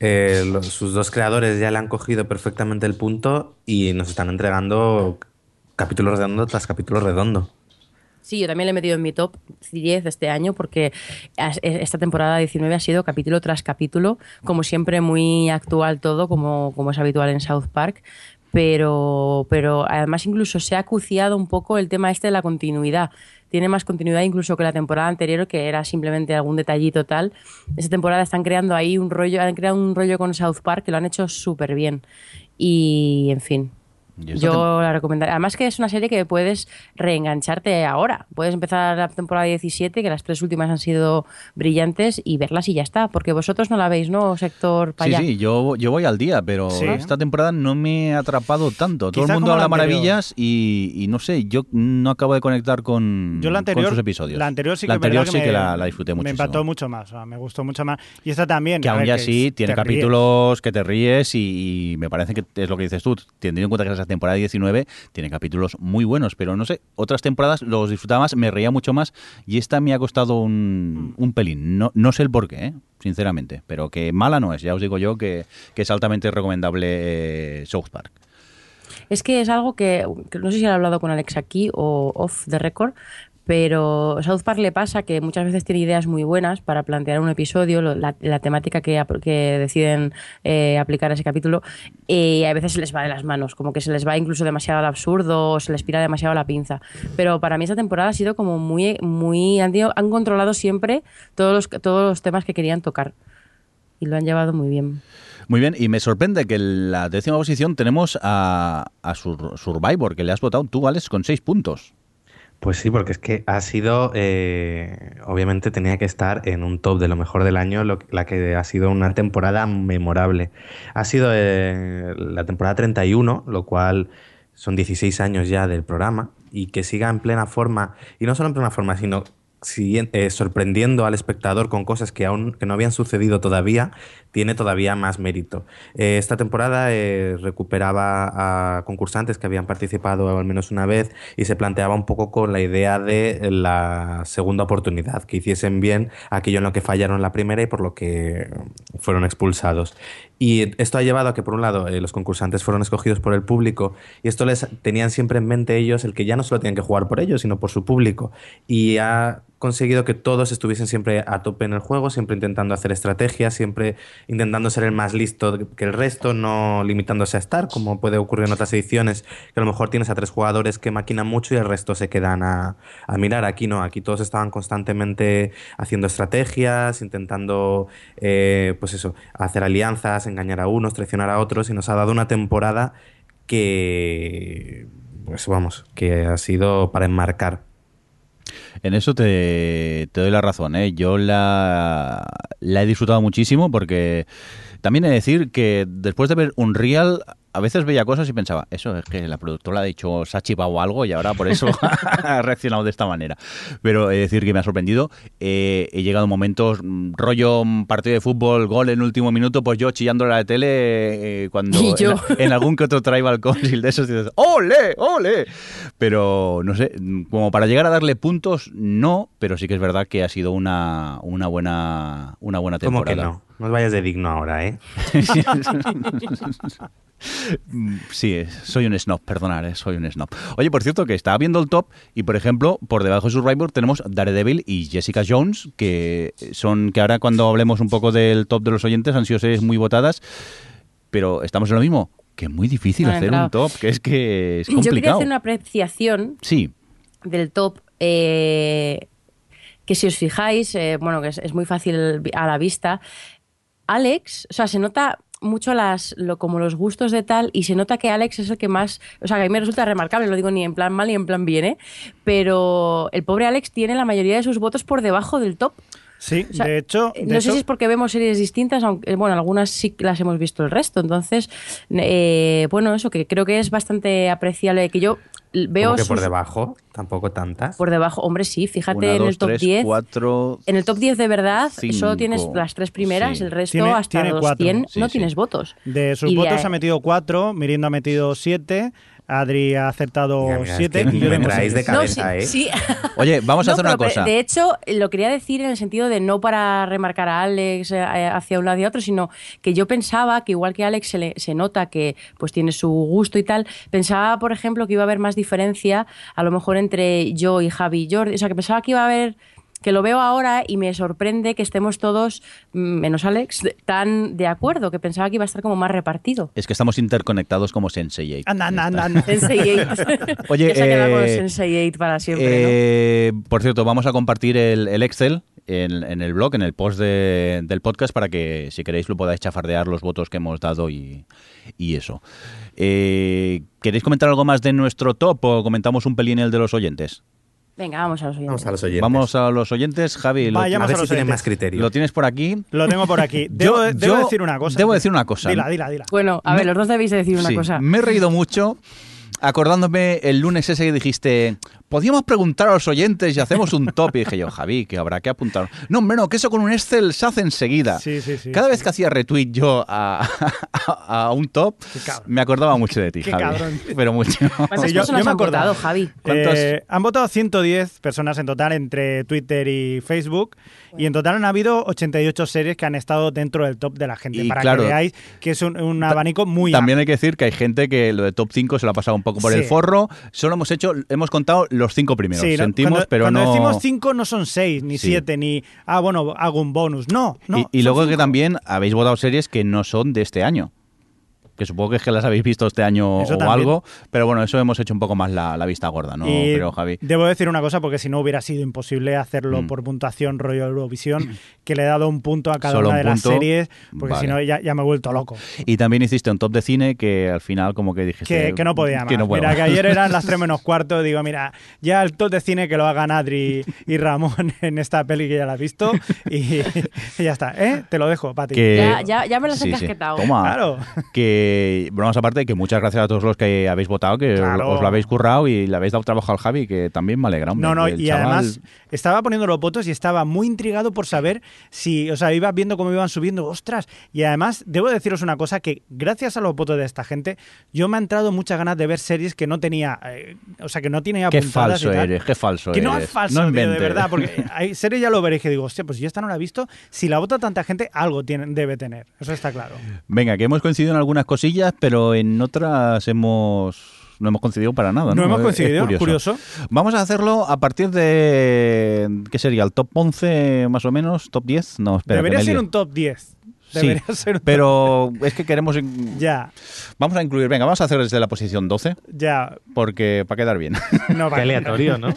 eh, los- sus dos creadores ya le han cogido perfectamente el punto y nos están entregando capítulos redondo tras capítulo redondo. Sí, yo también le he metido en mi top 10 de este año porque e- esta temporada 19 ha sido capítulo tras capítulo, como siempre muy actual todo, como, como es habitual en South Park. Pero, pero además incluso se ha acuciado un poco el tema este de la continuidad. Tiene más continuidad incluso que la temporada anterior, que era simplemente algún detallito tal. Esta temporada están creando ahí un rollo, han creado un rollo con South Park que lo han hecho súper bien. Y, en fin, yo la recomendaría. Además que es una serie que puedes reengancharte ahora. Puedes empezar la temporada 17, que las tres últimas han sido brillantes, y verlas y ya está. Porque vosotros no la veis, ¿no, sector Sí, sí, yo, yo voy al día, pero Sí. esta temporada no me ha atrapado tanto. Todo el mundo habla maravillas y, y no sé, yo no acabo de conectar con, Yo la anterior, con sus episodios. la anterior sí que, La es verdad anterior sí me- que la, la disfruté Me muchísimo. empató mucho más, o sea, me gustó mucho más. Y esta también. que a aún ver, ya que sí, es- tiene ríes. capítulos que te ríes y, y me parece que es lo que dices tú, teniendo en cuenta que es temporada 19, tiene capítulos muy buenos, pero no sé, otras temporadas los disfrutaba más, me reía mucho más y esta me ha costado Mm. un, un pelín. No, no sé el por qué, ¿eh? sinceramente, pero que mala no es, ya os digo yo que, que es altamente recomendable eh, South Park. Es que es algo que, que no sé si lo he hablado con Alex aquí o off the record, pero South Park le pasa que muchas veces tiene ideas muy buenas para plantear un episodio, la, temática que, que deciden eh, aplicar a ese capítulo, y a veces se les va de las manos, como que se les va incluso demasiado al absurdo o se les pira demasiado la pinza. Pero para mí esta temporada ha sido como muy, muy han, tenido- han controlado siempre todos los, todos los temas que querían tocar y lo han llevado muy bien. Muy bien, y me sorprende que en la décima posición tenemos a, a Sur- Survivor, que le has votado tú, Alex, con seis puntos. Pues sí, porque es que ha sido, eh, obviamente tenía que estar en un top de lo mejor del año, lo- la que ha sido una temporada memorable. Ha sido eh, la temporada 31, lo cual son 16 años ya del programa, y que siga en plena forma, y no solo en plena forma, sino eh, sorprendiendo al espectador con cosas que aún que no habían sucedido todavía, tiene todavía más mérito. Eh, esta temporada eh, recuperaba a concursantes que habían participado al menos una vez y se planteaba un poco con la idea de la segunda oportunidad, que hiciesen bien aquello en lo que fallaron la primera y por lo que fueron expulsados. Y esto ha llevado a que, por un lado, los concursantes fueron escogidos por el público y esto les tenían siempre en mente ellos el que ya no solo tienen que jugar por ellos, sino por su público. Y ha conseguido que todos estuviesen siempre a tope en el juego, siempre intentando hacer estrategias, siempre intentando ser el más listo que el resto, no limitándose a estar, como puede ocurrir en otras ediciones, que a lo mejor tienes a tres jugadores que maquinan mucho y el resto se quedan a, mirar. Aquí no, aquí todos estaban constantemente haciendo estrategias, intentando, eh, pues eso, hacer alianzas, engañar a unos, traicionar a otros, y nos ha dado una temporada que, pues vamos, que ha sido para enmarcar en eso te, doy la razón. ¿eh? Yo la, la he disfrutado muchísimo porque también he de decir que después de ver un real a veces veía cosas y pensaba, eso es que la productora ha dicho, se ha chivado algo y ahora por eso *laughs* ha reaccionado de esta manera. Pero he de decir que me ha sorprendido. Eh, he llegado a momentos, mm, rollo partido de fútbol, gol en último minuto, pues yo chillando la tele eh, cuando *laughs* *laughs* En, algún que otro Tribal Council de esos dices, ¡ole, ole! Pero no sé, como para llegar a darle puntos, no, pero sí que es verdad que ha sido una, una, buena, una buena temporada. ¿Cómo que no? No os vayas de digno ahora, ¿eh? *laughs* Sí, soy un snob, perdonar, eh, soy un snob. Oye, por cierto, que estaba viendo el top y, por ejemplo, por debajo de Survivor tenemos Daredevil y Jessica Jones, que son, que ahora cuando hablemos un poco del top de los oyentes han sido series muy votadas, pero estamos en lo mismo, que es muy difícil hacer un top, que es que es complicado. Yo quería hacer una apreciación sí. del top. Eh, que si os fijáis, eh, bueno, que es, muy fácil a la vista, Alex, o sea, se nota mucho las lo, como los gustos de tal y se nota que Alex es el que más, o sea, que a mí me resulta remarcable, lo digo ni en plan mal ni en plan bien, ¿eh? pero el pobre Alex tiene la mayoría de sus votos por debajo del top. Sí, de hecho. no sé si es porque vemos series distintas, aunque, bueno, algunas sí las hemos visto el resto. Entonces, eh, bueno, eso que creo que es bastante apreciable. Que yo veo. que por debajo, tampoco tantas. Por debajo, hombre, sí, fíjate en el top 10. En el top 10 de verdad, solo tienes las tres primeras, el resto hasta los 100 no tienes votos. De sus votos ha metido cuatro, Mirindo ha metido siete. Adri ha acertado 7. Me traéis de cabeza, ¿eh? Oye, vamos a hacer una cosa. De hecho, lo quería decir en el sentido de no para remarcar a Alex eh, hacia un lado y otro, sino que yo pensaba que igual que Alex se, le, se nota que pues tiene su gusto y tal, pensaba, por ejemplo, que iba a haber más diferencia a lo mejor entre yo y Javi y Jordi. O sea, que pensaba que iba a haber que lo veo ahora y me sorprende que estemos todos, mm, menos Alex, tan de acuerdo, que pensaba que iba a estar como más repartido. Es que estamos interconectados como Sensei 8. Anda, anda, anda. Sensei 8. *laughs* Oye, *laughs* ya se ha con eh, Sensei 8 para siempre, eh, Por cierto, vamos a compartir el, Excel en, el blog, en el post del podcast, para que si queréis lo podáis chafardear los votos que hemos dado y, eso. Eh, ¿Queréis comentar algo más de nuestro top o comentamos un pelín el de los oyentes? Venga, vamos a los oyentes. Vamos a los oyentes. Vamos a los oyentes. Javi, lo, a ver si más criterio. ¿Lo tienes por aquí? *laughs* Lo tengo por aquí. Debo, decir una cosa. Debo decir una cosa. Dila, dila, dila. Bueno, a ver, los dos debéis decir una cosa. Me he reído mucho acordándome el lunes ese que dijiste, podíamos preguntar a los oyentes y hacemos un top. Y dije yo, Javi, que habrá que apuntar. No, hombre, no, que eso con un Excel se hace enseguida. Sí, sí, sí. Cada vez que hacía retweet yo a, a, un top, me acordaba mucho de ti, Qué Javi. Cabrón. Pero mucho. *laughs* ¿Cuántas yo, personas han votado, Javi? Eh, han votado 110 personas en total entre Twitter y Facebook. Y en total han habido 88 series que han estado dentro del top de la gente. para que veáis que es un, abanico muy También hay que decir que hay gente que lo de top 5 se lo ha pasado un poco por el forro. Solo hemos hecho, hemos contado los cinco primeros. Sentimos, cuando, pero cuando no. decimos 5 no son 6, ni 7, ni. Ah, bueno, hago un bonus. No, no. Y, luego que también habéis votado series que no son de este año que supongo que es que las habéis visto este año o algo, pero bueno, eso hemos hecho un poco más la, vista gorda, ¿no? pero Javi. Debo decir una cosa, porque si no hubiera sido imposible hacerlo mm. por puntuación rollo Eurovisión, *clears throat* que le he dado un punto a cada Solo una un de las series, porque Vale. si no ya, ya me he vuelto loco. Y también hiciste un top de cine que al final como que dijiste... Que, que no podía más. que no mira, más. que ayer eran las *laughs* 3 menos cuarto. Digo, mira, ya el top de cine que lo hagan Adri y Ramón *laughs* en esta peli que ya la has visto. Y, y ya está. ¿Eh? Te lo dejo, Pati. Que- Ya, ya, ya me las he Sí, sí. encasquetado. Toma. Claro. Que, bromas aparte, que muchas gracias a todos los que habéis votado, que Claro. os lo habéis currado y le habéis dado trabajo al Javi, que también me alegra. hombre, No, no, y chaval- además estaba poniendo los votos y estaba muy intrigado por saber si, o sea, iba viendo cómo iban subiendo, ostras. Y además, debo deciros una cosa, que gracias a los votos de esta gente, yo me ha entrado muchas ganas de ver series que no tenía, eh, o sea, que no tenía Qué apuntadas y falso tal. eres, qué falso Que no eres. es falso, tío, de verdad, porque *laughs* hay series ya lo veréis que digo, hostia, pues yo esta no la he visto. Si la vota tanta gente, algo tiene, debe tener. Eso está claro. Venga, que hemos coincidido en algunas cosillas, pero en otras hemos no hemos coincidido para nada. No, No, hemos Es- es coincidido, curioso. Vamos a hacerlo a partir de. ¿Qué sería? ¿El top 11 más o menos? ¿Top 10? No, espera. Debería ser un top 10. Sí, Debería *laughs* ser un top pero es que queremos. Ya, Vamos a incluir. Venga, vamos a hacer desde la posición 12, ya. porque para quedar bien. No, Qué vale. aleatorio, ¿no? *laughs*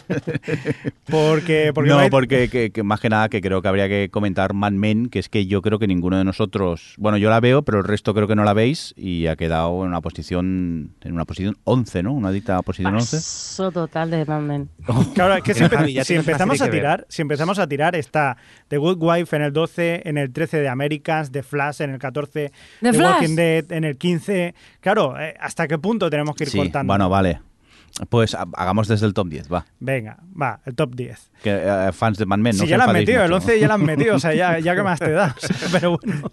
Porque, porque no, porque que, que más que nada que creo que habría que comentar Mad Men, que es que yo creo que ninguno de nosotros, bueno, yo la veo, pero el resto creo que no la veis y ha quedado en una posición en una posición 11, ¿no? Una dita posición 11. Paso total de Mad Men. *laughs* Claro, es que si, empezamos a tirar, si empezamos a tirar, está The Good Wife en el 12, en el 13 de Americans, The Flash en el 14, The The Flash. Walking Dead en el 15. Claro, eh, ¿hasta qué punto tenemos que ir Sí, contando? bueno, vale. Pues ha- hagamos desde el top 10, va. Venga, va, el top 10. Que, eh, fans de Mad Men, no si ya la has enfadéis metido, el mucho. 11 ya la has metido, o sea, ya, ya que más te da. *laughs* pero bueno.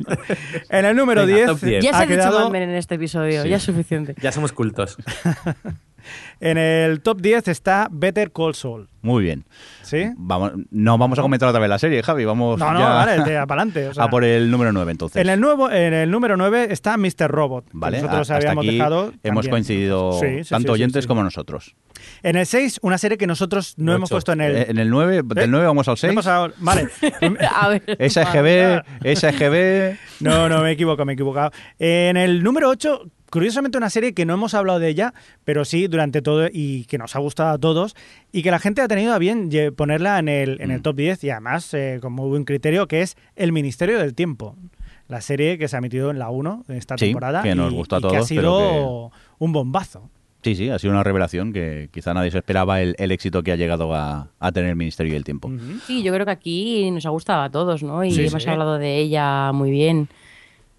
En el número Venga, 10, top 10. Ya se ha ha dicho quedado Mad Men en este episodio, Sí. ya es suficiente. Ya somos cultos. *laughs* en el top 10 está Better Call Saul. Muy bien. ¿Sí? Vamos, no vamos a comentar otra vez la serie, Javi. Vamos No, no, ya vale, de *laughs* apalante. O sea, a por el número 9, entonces. En el, nuevo, en el número 9 está Mr. Robot. que Vale, nosotros a- hasta habíamos aquí dejado. hemos también. coincidido Sí, sí, tanto sí, sí, oyentes sí. como nosotros. En el 6, una serie que nosotros no hemos puesto en el. Eh, En el 9, del 9 vamos al 6. hemos a- Vale. *laughs* A ver. SGB, SGB. *laughs* No, no, me he equivocado, me he equivocado. En el número 8, curiosamente una serie que no hemos hablado de ella, pero sí durante todo y que nos ha gustado a todos y que la gente ha tenido a bien ponerla en el, en el Mm. top 10 y además eh, con muy buen criterio, que es El Ministerio del Tiempo. La serie que se ha emitido en la 1 de esta Sí, temporada que nos y, gustó a y que ha todos, sido pero un bombazo. Sí, sí, ha sido una revelación que quizá nadie se esperaba el, el éxito que ha llegado a, a tener el Ministerio del Tiempo. Sí, yo creo que aquí nos ha gustado a todos, ¿no? Y Sí, hemos sí. hablado de ella muy bien.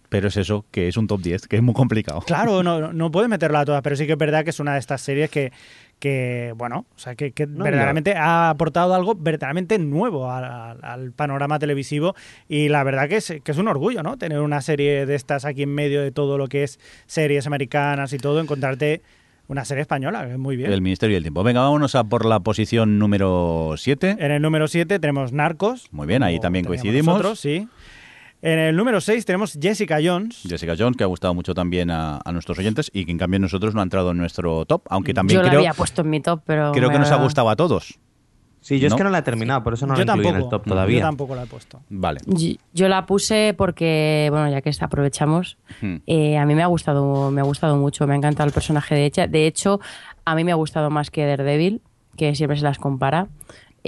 Pero es eso, que es un top 10, que es muy complicado. Claro, *laughs* no, no- puedes meterla a todas, pero sí que es verdad que es una de estas series que, que bueno, o sea, que, que No, verdaderamente ha aportado algo verdaderamente nuevo al, al- al panorama televisivo y la verdad que es, que es un orgullo, ¿no? Tener una serie de estas aquí en medio de todo lo que es series americanas y todo, encontrarte una serie española, que es muy bien. El Ministerio del Tiempo. Venga, vámonos a por la posición número 7. En el número 7 tenemos Narcos. Muy bien, ahí también coincidimos. nosotros, sí. En el número 6 tenemos Jessica Jones. Jessica Jones, que ha gustado mucho también a, a nuestros oyentes y que en cambio nosotros no ha entrado en nuestro top, aunque también yo la creo, había puesto en mi top, pero. creo que nos ha gustado a todos. Sí, yo ¿No? es que no la he terminado, por eso no yo la incluí tampoco. en el top Yo todavía. tampoco la he puesto. Vale. Yo- Yo la puse porque, bueno, ya que aprovechamos, Hmm. eh, a mí me ha gustado, me ha gustado mucho, me ha encantado el personaje de ella. De hecho, a mí me ha gustado más que Daredevil, que siempre se las compara.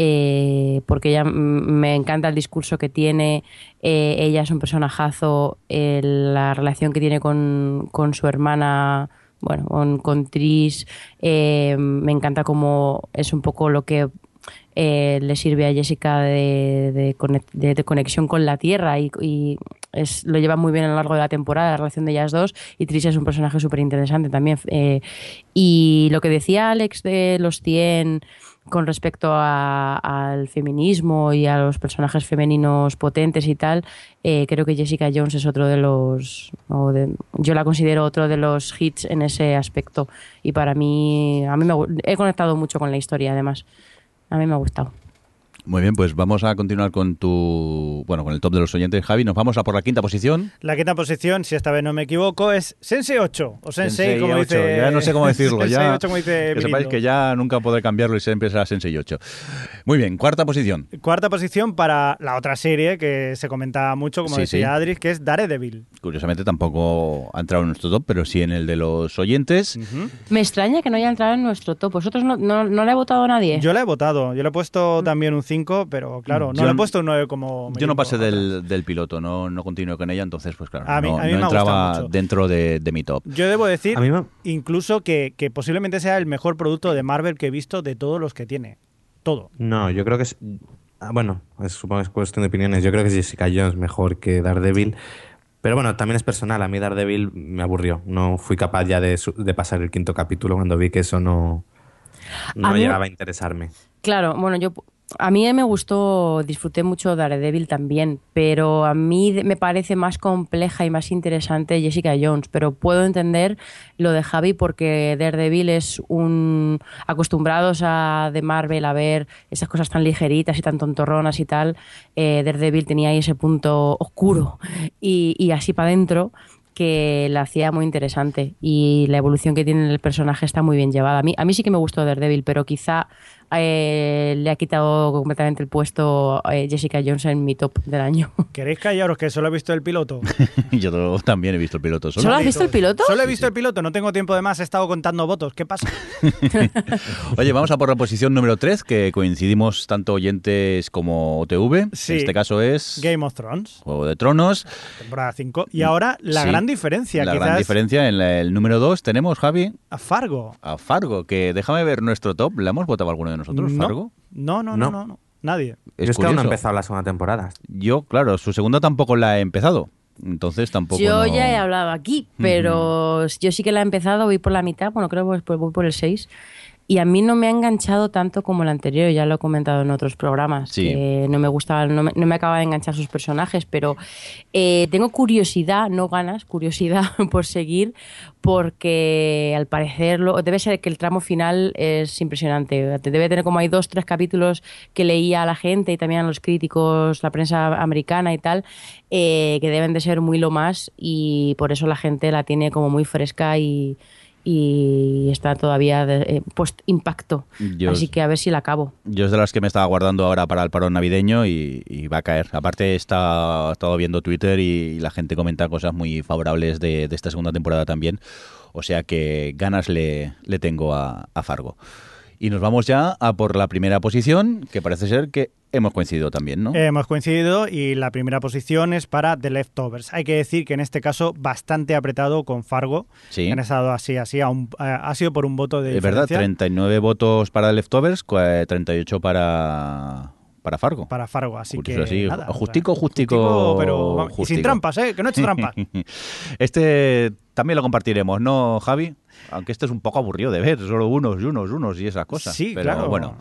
Eh, porque ella me encanta el discurso que tiene, eh, ella es un personajazo, eh, la relación que tiene con, con su hermana, bueno, con, con Tris, me encanta como es un poco lo que le sirve a Jessica de, de, conexión con la Tierra y, es, lo lleva muy bien a lo largo de la temporada, la relación de ellas dos, y Tris es un personaje súper interesante también. y lo que decía Alex de los 100 con respecto a- al feminismo y a los personajes femeninos potentes y tal, eh, creo que Jessica Jones es otro de los, o de- yo la considero otro de los hits en ese aspecto y para mí, a mí me, he conectado mucho con la historia además, a mí me ha gustado. Muy bien, pues vamos a continuar con tu, bueno, con el top de los oyentes, Javi. Nos vamos a por la quinta posición. La quinta posición, si esta vez no me equivoco, es Sensei 8. O Sensei, como 8. dice. Ya no sé cómo decirlo. *laughs* Sensei ya, 8, como dice que sepáis que ya nunca podré cambiarlo y siempre será Sensei 8. Muy bien, cuarta posición. Cuarta posición para la otra serie que se comentaba mucho, como Sí, decía sí. Adris, que es Daredevil. Curiosamente tampoco ha entrado en nuestro top, pero sí en el de los oyentes. Me extraña que no haya entrado en nuestro top, vosotros no, no, no le ha votado a nadie. Yo la he votado, yo le he puesto también un 5 5, pero claro, no Yo le he no- puesto un 9 como... Yo no pasé del, del piloto, no, no continué con ella, entonces pues claro, A mí- no, a mí no me entraba mucho. dentro de, de mi top. Yo debo decir A mí me- incluso que, que posiblemente sea el mejor producto de Marvel que he visto de todos los que tiene. Todo. No, yo creo que es. ah, Bueno, es- supongo que es cuestión de opiniones. Yo creo que Jessica Jones mejor que Daredevil. Pero bueno, también es personal. A mí Daredevil me aburrió. No fui capaz ya de, de pasar el quinto capítulo cuando vi que eso no, no A mí- llegaba a interesarme. Claro, bueno, yo a mí me gustó, disfruté mucho Daredevil también, pero a mí me parece más compleja y más interesante Jessica Jones, pero puedo entender lo de Javi porque Daredevil es un acostumbrados a de Marvel a ver esas cosas tan ligeritas y tan tontorronas y tal, eh, Daredevil tenía ahí ese punto oscuro y, y así para adentro que la hacía muy interesante y la evolución que tiene el personaje está muy bien llevada. A mí, a mí sí que me gustó Daredevil, pero quizá eh, le ha quitado completamente el puesto eh, Jessica Jones en mi top del año. *laughs* ¿Queréis callaros que solo he visto el piloto? *laughs* Yo también he visto el piloto solo. ¿Solo has visto el piloto? Solo he visto el piloto, no tengo tiempo de más, he estado contando votos. ¿Qué pasa? *laughs* Oye, vamos a por la posición número 3, que coincidimos tanto oyentes como OTV. Sí. En este caso es Game of Thrones, Juego de Tronos. temporada 5. Y ahora la Sí, gran diferencia, La quizás gran diferencia en la- el número 2 tenemos, Javi, a Fargo. a Fargo, que déjame ver nuestro top. ¿Le hemos votado alguno de nosotros, no, Fargo? No, no, no, No. no, no. Nadie. Es que aún no curioso. empezado la segunda temporada. Yo, claro, su segunda tampoco la he empezado. Entonces tampoco. Yo no- ya he hablado aquí, pero yo sí que la he empezado, voy por la mitad, bueno, creo que voy voy por el 6. Y a mí no me ha enganchado tanto como la anterior, ya lo he comentado en otros programas, Sí. que no me gustaba, no me, no me acaba de enganchar sus personajes, pero eh, tengo curiosidad, no ganas, curiosidad *laughs* por seguir, porque al parecer lo- debe ser que el tramo final es impresionante. Debe tener como hay dos, tres capítulos que leía a la gente y también a los críticos, la prensa americana y tal, eh, que deben de ser muy lo más y por eso la gente la tiene como muy fresca y, y está todavía de- eh, post-impacto. Yo- Así que a ver si la acabo. Yo es de las que me estaba guardando ahora para el parón navideño y, y va a caer. Aparte, está, he estado viendo Twitter y la gente comenta cosas muy favorables de, de esta segunda temporada también. O sea que ganas le, le tengo a, a Fargo. Y nos vamos ya a por la primera posición, que parece ser que hemos coincidido también, ¿no? Eh, Hemos coincidido y la primera posición es para The Leftovers. Hay que decir que en este caso bastante apretado con Fargo. Sí. Han estado así, así, a un- a- ha sido por un voto de es verdad, diferencia 39 votos para Leftovers, cua- 38 para, para Fargo. para Fargo. Así Curioso, que nada, o sea, justico, justico, pero vamos, y sin trampas, ¿eh? Que no he hecho trampas. *laughs* Este también lo compartiremos, ¿no, Javi? Aunque este es un poco aburrido de ver, solo unos y unos y unos y esas cosas. Sí, Pero claro. bueno.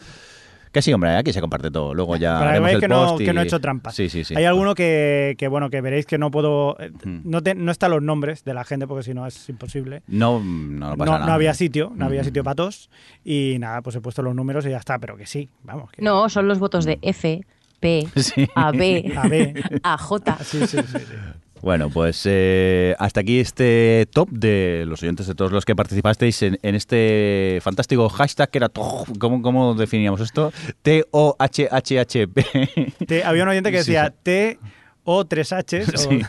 Que sí, hombre, aquí se comparte todo. Luego ya Para que haremos el que no, y- que no he hecho trampas. Sí, sí, sí. Hay alguno que, que, bueno, que veréis que no puedo... eh, Ujú. No, te- no están los nombres de la gente porque si no es imposible. No, no, No, pasa no nada. había sitio, no había Ujú. sitio para todos. Y nada, pues he puesto los números y ya está, pero que sí, vamos. Que... No, son los votos de F, P, *laughs* Sí. A, B, A B. A, J. Sí, sí, sí, sí. Bueno, pues eh, hasta aquí este top de los oyentes de todos los que participasteis en, en este fantástico hashtag que era... ¿Cómo, cómo definíamos esto? T-O-H-H-H-P. Había un oyente que decía. T o tres Hs o- Sí.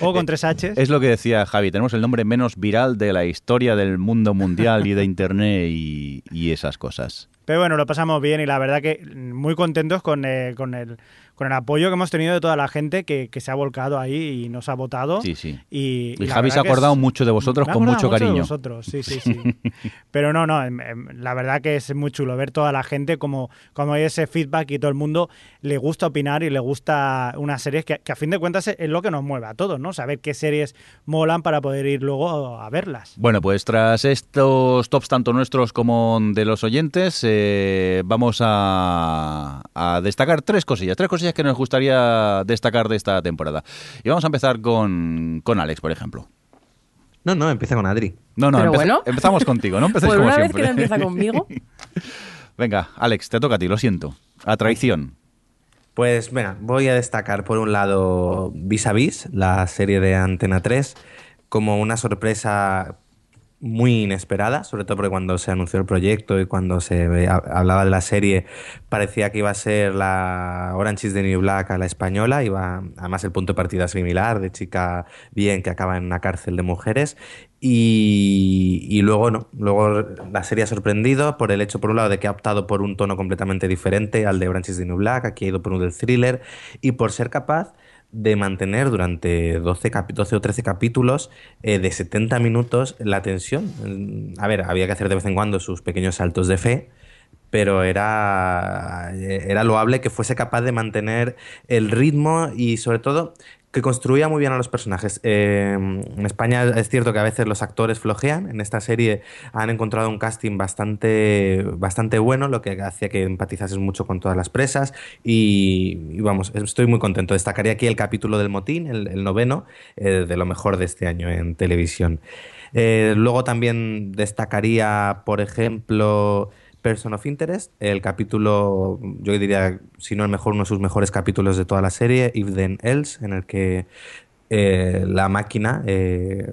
o, con tres Hs. Es lo que decía Javi, tenemos el nombre menos viral de la historia del mundo mundial y de Internet y, y esas cosas. Pero bueno, lo pasamos bien y la verdad que muy contentos con, eh, con, el, con el apoyo que hemos tenido de toda la gente que, que se ha volcado ahí y nos ha votado. Sí, sí. Y, Y la Javi se ha es- acordado mucho de vosotros con mucho de cariño. vosotros, sí, sí, sí. *laughs* Pero no, no, em, em, la verdad que es muy chulo ver toda la gente como, como hay ese feedback y todo el mundo le gusta opinar y le gusta unas series que, que a fin de cuentas es lo que nos mueve a todos, ¿no? Saber qué series molan para poder ir luego a verlas. Bueno, pues tras estos tops tanto nuestros como de los oyentes, eh, vamos a, a destacar tres cosillas, tres cosillas que nos gustaría destacar de esta temporada. Y vamos a empezar con, con Alex, por ejemplo. No, no, empieza con Adri. No, no, Pero empece- bueno. empezamos contigo, ¿no? Empecéis Por como una vez siempre. que no empieza conmigo. *laughs* Venga, Alex, te toca a ti, lo siento. A traición. Pues venga, voy a destacar por un lado Vis a Vis, la serie de Antena 3, como una sorpresa muy inesperada, sobre todo porque cuando se anunció el proyecto y cuando se hablaba de la serie parecía que iba a ser la Orange is the New Black a la española, iba además el punto de partida similar de chica bien que acaba en una cárcel de mujeres. Y, y luego no, luego la serie ha sorprendido por el hecho por un lado de que ha optado por un tono completamente diferente al de Orange is the New Black, aquí ha ido por un del thriller y por ser capaz de mantener durante 12, capi- 12 o 13 capítulos eh, de 70 minutos la tensión. Mm, A ver, había que hacer de vez en cuando sus pequeños saltos de fe, pero era, era loable que fuese capaz de mantener el ritmo y sobre todo que construía muy bien a los personajes. Eh, en España es cierto que a veces los actores flojean. En esta serie han encontrado un casting bastante, bastante bueno, lo que hacía que empatizases mucho con todas las presas. Y, vamos, estoy muy contento. Destacaría aquí el capítulo del motín, el, el noveno, eh, de lo mejor de este año en televisión. Eh, luego también destacaría, por ejemplo, Person of Interest, el capítulo, yo diría, si no el mejor, uno de sus mejores capítulos de toda la serie, If Then Else, en el que eh, la máquina, eh,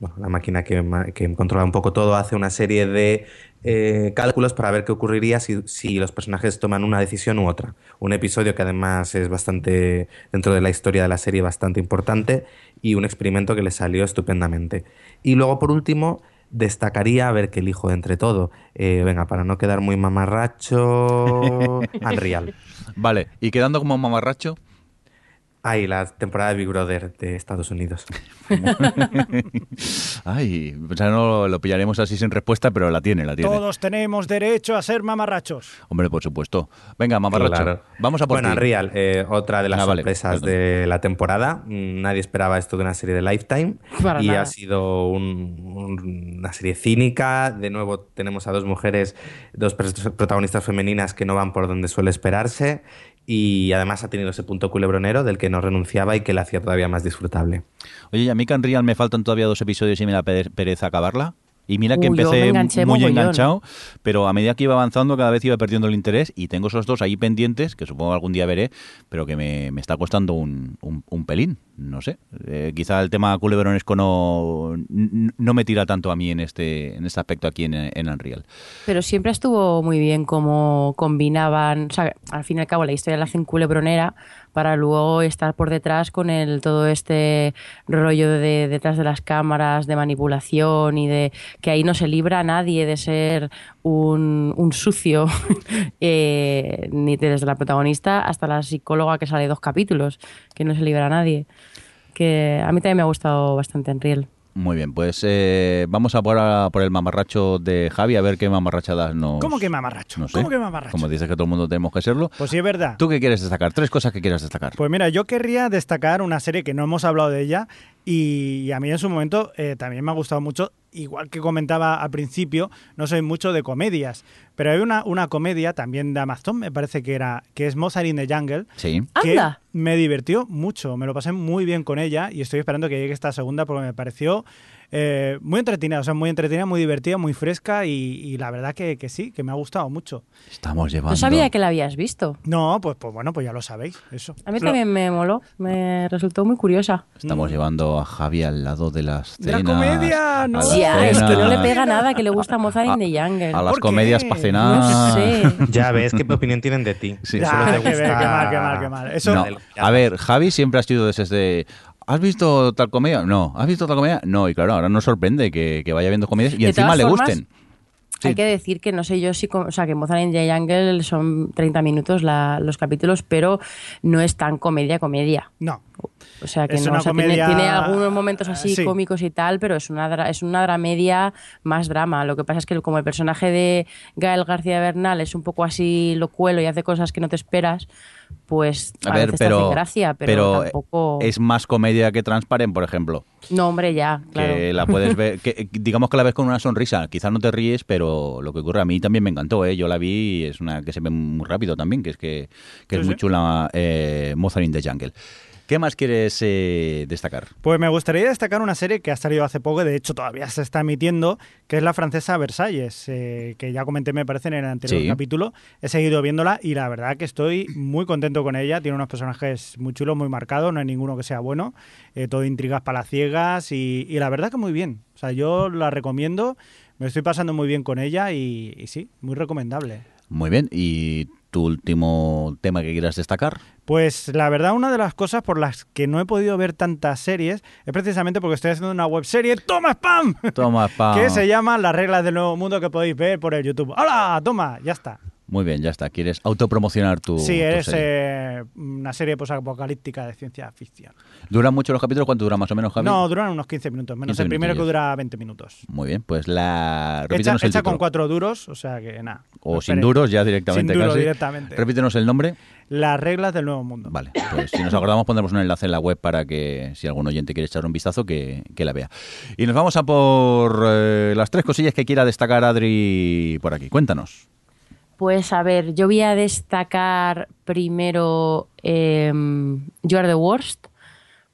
bueno, la máquina que, que controla un poco todo, hace una serie de eh, cálculos para ver qué ocurriría si, si los personajes toman una decisión u otra. Un episodio que además es bastante, dentro de la historia de la serie, bastante importante y un experimento que le salió estupendamente. Y luego, por último, destacaría, a ver qué elijo entre todo. Eh, venga, para no quedar muy mamarracho, *laughs* Unreal. Vale, y quedando como mamarracho, Ay, la temporada de Big Brother de Estados Unidos. *laughs* ay, o sea, no lo pillaremos así sin respuesta, pero la tiene, la tiene. Todos tenemos derecho a ser mamarrachos. Hombre, por supuesto. Venga, mamarracho, Claro. vamos a por Bueno, ti. Unreal, eh, otra de las Ah, vale, sorpresas perdón. de la temporada. Mm, Nadie esperaba esto de una serie de Lifetime. Para y nada. ha sido un- un- una serie cínica. De nuevo tenemos a dos mujeres, dos protagonistas femeninas que no van por donde suele esperarse. Y además ha tenido ese punto culebronero del que no renunciaba y que la hacía todavía más disfrutable. Oye, y a mí Unreal me faltan todavía dos episodios y me da pere- pereza acabarla. Y mira que Uy, empecé muy mogollón. enganchado, pero a medida que iba avanzando cada vez iba perdiendo el interés y tengo esos dos ahí pendientes, que supongo algún día veré, pero que me, me está costando un, un- un pelín, no sé. Eh, quizá el tema culebronesco no, no me tira tanto a mí en este, en este aspecto aquí en, en Unreal. Pero siempre estuvo muy bien cómo combinaban, o sea, al fin y al cabo la historia la hacen culebronera para luego estar por detrás con el todo este rollo de detrás de las cámaras, de manipulación y de que ahí no se libra a nadie de ser un, sucio, *laughs* eh, ni desde la protagonista hasta la psicóloga que sale dos capítulos, que no se libra a nadie. Que a mí también me ha gustado bastante en Riel. Muy bien, pues eh, vamos a por, a por el mamarracho de Javi a ver qué mamarrachadas nos... ¿Cómo que mamarracho? No sé. ¿Cómo que mamarracho? Como dices que todo el mundo tenemos que serlo. Pues sí, es verdad. ¿Tú qué quieres destacar? Tres cosas que quieras destacar. Pues mira, yo querría destacar una serie que no hemos hablado de ella y a mí en su momento eh, también me ha gustado mucho. Igual que comentaba al principio, no soy mucho de comedias, pero hay una, una comedia también de Amazon, me parece que era, que es Mozart in the Jungle, Sí. que ¡Anda! me divirtió mucho, me lo pasé muy bien con ella y estoy esperando que llegue esta segunda porque me pareció eh, muy entretenida, o sea, muy entretenida, muy divertida, muy fresca y, y la verdad que, que sí, que me ha gustado mucho. Estamos llevando... No sabía que la habías visto. No, pues, pues bueno, pues ya lo sabéis, eso. A mí Lo- también me moló, me resultó muy curiosa. Estamos llevando a Javi al lado de las De la comedia, no. Ya, es que no le pega nada que le gusta *laughs* Mozart in the Jungle. A las comedias para cenar. No sé. *laughs* Ya ves qué opinión tienen de ti. Sí. Ya, Solo te gusta- qué mal, qué mal, qué mal. Eso, No. A ver, Javi siempre ha sido de ese de... ¿Has visto tal comedia? No. ¿Has visto tal comedia? No. Y claro, ahora nos sorprende que, que vaya viendo comedias y De encima le formas, gusten. Sí. Hay que decir que no sé yo si, o sea, que Mozart in the Jungle son 30 minutos la- los capítulos, pero no es tan comedia comedia. no. O sea que Es no, una o sea, tiene- comedia- tiene, algunos momentos así sí. cómicos y tal, pero es una dra- es una dramedia más drama. Lo que pasa es que como el personaje de Gael García Bernal es un poco así locuelo y hace cosas que no te esperas, pues a, A ver, veces te pero, hace gracia, pero, tampoco es más comedia que Transparent, por ejemplo. No, hombre, ya, claro. Que la puedes ver, que, digamos que la ves con una sonrisa. Quizás no te ríes, pero lo que ocurre a mí también me encantó. ¿eh? Yo la vi y es una que se ve muy rápido también, que es que, que es Sí, muy chula eh, Mozart in the Jungle. ¿Qué más quieres eh, destacar? Pues me gustaría destacar una serie que ha salido hace poco, de hecho todavía se está emitiendo, que es la francesa Versalles, eh, que ya comenté me parece en el anterior Sí. capítulo. He seguido viéndola y la verdad que estoy muy contento con ella. Tiene unos personajes muy chulos, muy marcados, no hay ninguno que sea bueno. eh, todo intrigas palaciegas y, y la verdad que muy bien. O sea, yo la recomiendo, me estoy pasando muy bien con ella y, y sí, muy recomendable. Muy bien. ¿Y tu último tema que quieras destacar? Pues la verdad, una de las cosas por las que no he podido ver tantas series es precisamente porque estoy haciendo una webserie ¡Toma spam! Toma, pa. *laughs* que se llama Las reglas del nuevo mundo que podéis ver por el YouTube. ¡Hola! Toma, ya está. Muy bien, ya está. ¿Quieres autopromocionar tu, sí, tu es serie? eh, una serie posapocalíptica de ciencia ficción. ¿Duran mucho los capítulos? ¿Cuánto dura más o menos, Javi? No, duran unos 15 minutos, menos 15 el primero que dura 20 minutos. Muy bien, pues la... Hecha, Repítenos el hecha con cuatro duros, o sea que nada. O no sin duros ya directamente Sin duro, casi. directamente. Repítenos el nombre. Las reglas del nuevo mundo. Vale, pues si nos acordamos pondremos un enlace en la web para que si algún oyente quiere echar un vistazo que, que la vea. Y nos vamos a por eh, las tres cosillas que quiera destacar Adri por aquí. Cuéntanos. Pues a ver, yo voy a destacar primero eh, You Are the Worst,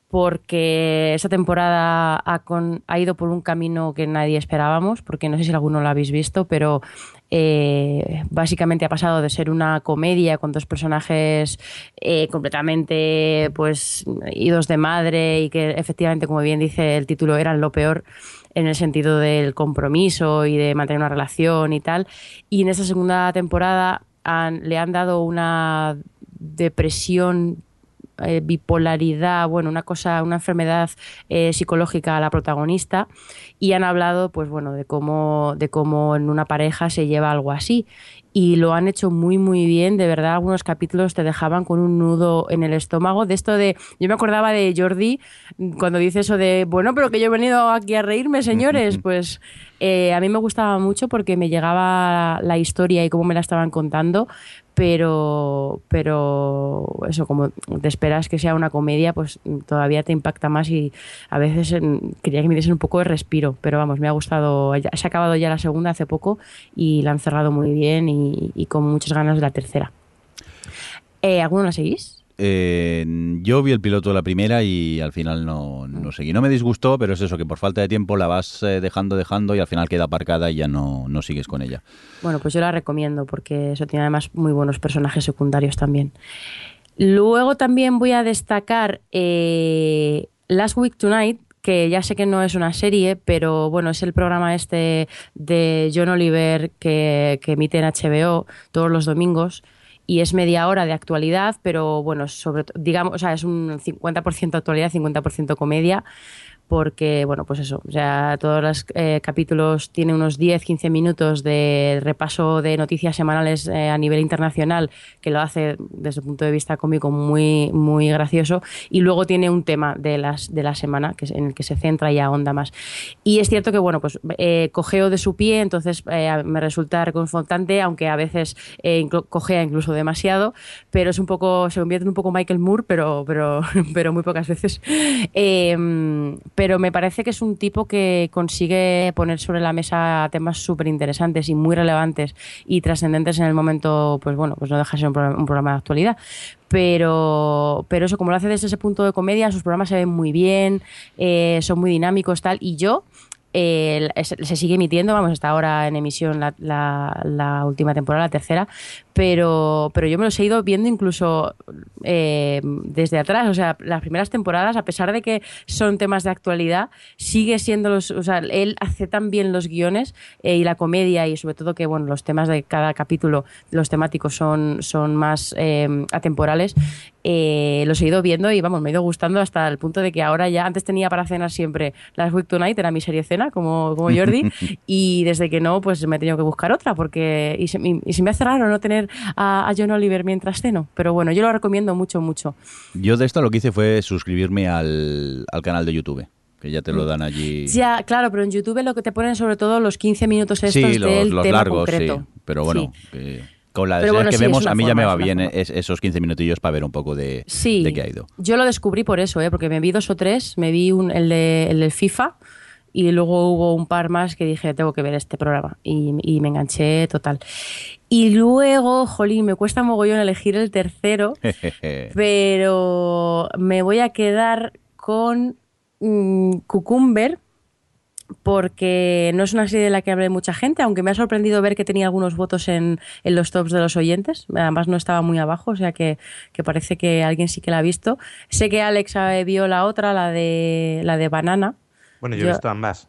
porque esta temporada ha ido por un camino que nadie esperábamos, porque no sé si alguno lo habéis visto, pero eh, básicamente ha pasado de ser una comedia con dos personajes eh, completamente pues idos de madre y que efectivamente, como bien dice el título, eran lo peor en el sentido del compromiso y de mantener una relación y tal. Y en esta segunda temporada le han dado una depresión eh, bipolaridad, bueno, una cosa, una enfermedad eh, psicológica a la protagonista y han hablado, pues bueno, de cómo, de cómo en una pareja se lleva algo así y lo han hecho muy muy bien, de verdad algunos capítulos te dejaban con un nudo en el estómago, de esto de, yo me acordaba de Jordi cuando dice eso de, bueno, pero que yo he venido aquí a reírme, señores, pues eh, a mí me gustaba mucho porque me llegaba la historia y cómo me la estaban contando, pero, pero eso, como te esperas que sea una comedia, pues todavía te impacta más y a veces en- quería que me diesen un poco de respiro, pero vamos, me ha gustado, ya- se ha acabado ya la segunda hace poco y la han cerrado muy bien y, y con muchas ganas de la tercera. Eh, ¿Alguno la seguís? Eh, yo vi el piloto de la primera y al final no, no seguí. No me disgustó, pero es eso, que por falta de tiempo la vas eh, dejando, dejando y al final queda aparcada y ya no, no sigues con ella. Bueno, pues yo la recomiendo porque eso tiene además muy buenos personajes secundarios también. Luego también voy a destacar eh, Last Week Tonight, que ya sé que no es una serie, pero bueno, es el programa este de John Oliver que, que emite en HBO todos los domingos. Y es media hora de actualidad, pero bueno, sobre digamos, o sea, es un 50% actualidad, 50% comedia porque, bueno, pues eso, o todos los eh, capítulos tienen unos 10-15 minutos de repaso de noticias semanales eh, a nivel internacional, que lo hace desde el punto de vista cómico muy, muy gracioso, y luego tiene un tema de, las, de la semana que es- en el que se centra y ahonda más. Y es cierto que, bueno, pues eh, cojeo de su pie, entonces eh, me resulta reconfortante, aunque a veces cojea incluso demasiado, pero es un poco, se convierte en un poco Michael Moore, pero, pero, *laughs* pero muy pocas veces. Pero me parece que es un tipo que consigue poner sobre la mesa temas súper interesantes y muy relevantes y trascendentes en el momento, pues bueno, pues no deja de ser un programa, un programa de actualidad. Pero, pero eso, como lo hace desde ese punto de comedia, sus programas se ven muy bien, eh, son muy dinámicos, tal, y yo se, sigue emitiendo, vamos, está ahora en emisión la, última temporada, la tercera, pero, pero yo me los he ido viendo incluso eh, desde atrás, o sea, las primeras temporadas, a pesar de que son temas de actualidad, sigue siendo los, o sea, él hace tan bien los guiones eh, y la comedia y sobre todo que, bueno, los temas de cada capítulo, los temáticos son, son más eh, atemporales, los he ido viendo y vamos, me ha ido gustando hasta el punto de que ahora ya, antes tenía para cenar siempre Last Week Tonight, era mi serie cena, como, como Jordi, *laughs* y desde que no, pues me he tenido que buscar otra, porque y se, y- y se me hace raro no tener a, a John Oliver mientras ceno, pero bueno, yo lo recomiendo mucho, mucho. Yo de esto lo que hice fue suscribirme al, al canal de YouTube, que ya te lo dan allí. Ya, claro, pero en YouTube lo que te ponen sobre todo los 15 minutos estos sí, los, del los tema largos, concreto. sí. Pero bueno, Sí. que con la bueno, que sí, vemos, a mí ya me va bien es- esos 15 minutillos para ver un poco de, Sí, de qué ha ido. yo lo descubrí por eso, ¿eh? porque me vi dos o tres, me vi un, el, de, el del FIFA y luego hubo un par más que dije, tengo que ver este programa y, y me enganché total. Y luego, jolín, me cuesta mogollón elegir el tercero, *laughs* pero me voy a quedar con mm, Cucumber porque no es una serie de la que hable mucha gente, aunque me ha sorprendido ver que tenía algunos votos en, en los tops de los oyentes. Además no estaba muy abajo, o sea que, que parece que alguien sí que la ha visto. Sé que Alex eh, vio la otra, la de, la de Banana. Bueno, yo, Yo- he visto ambas.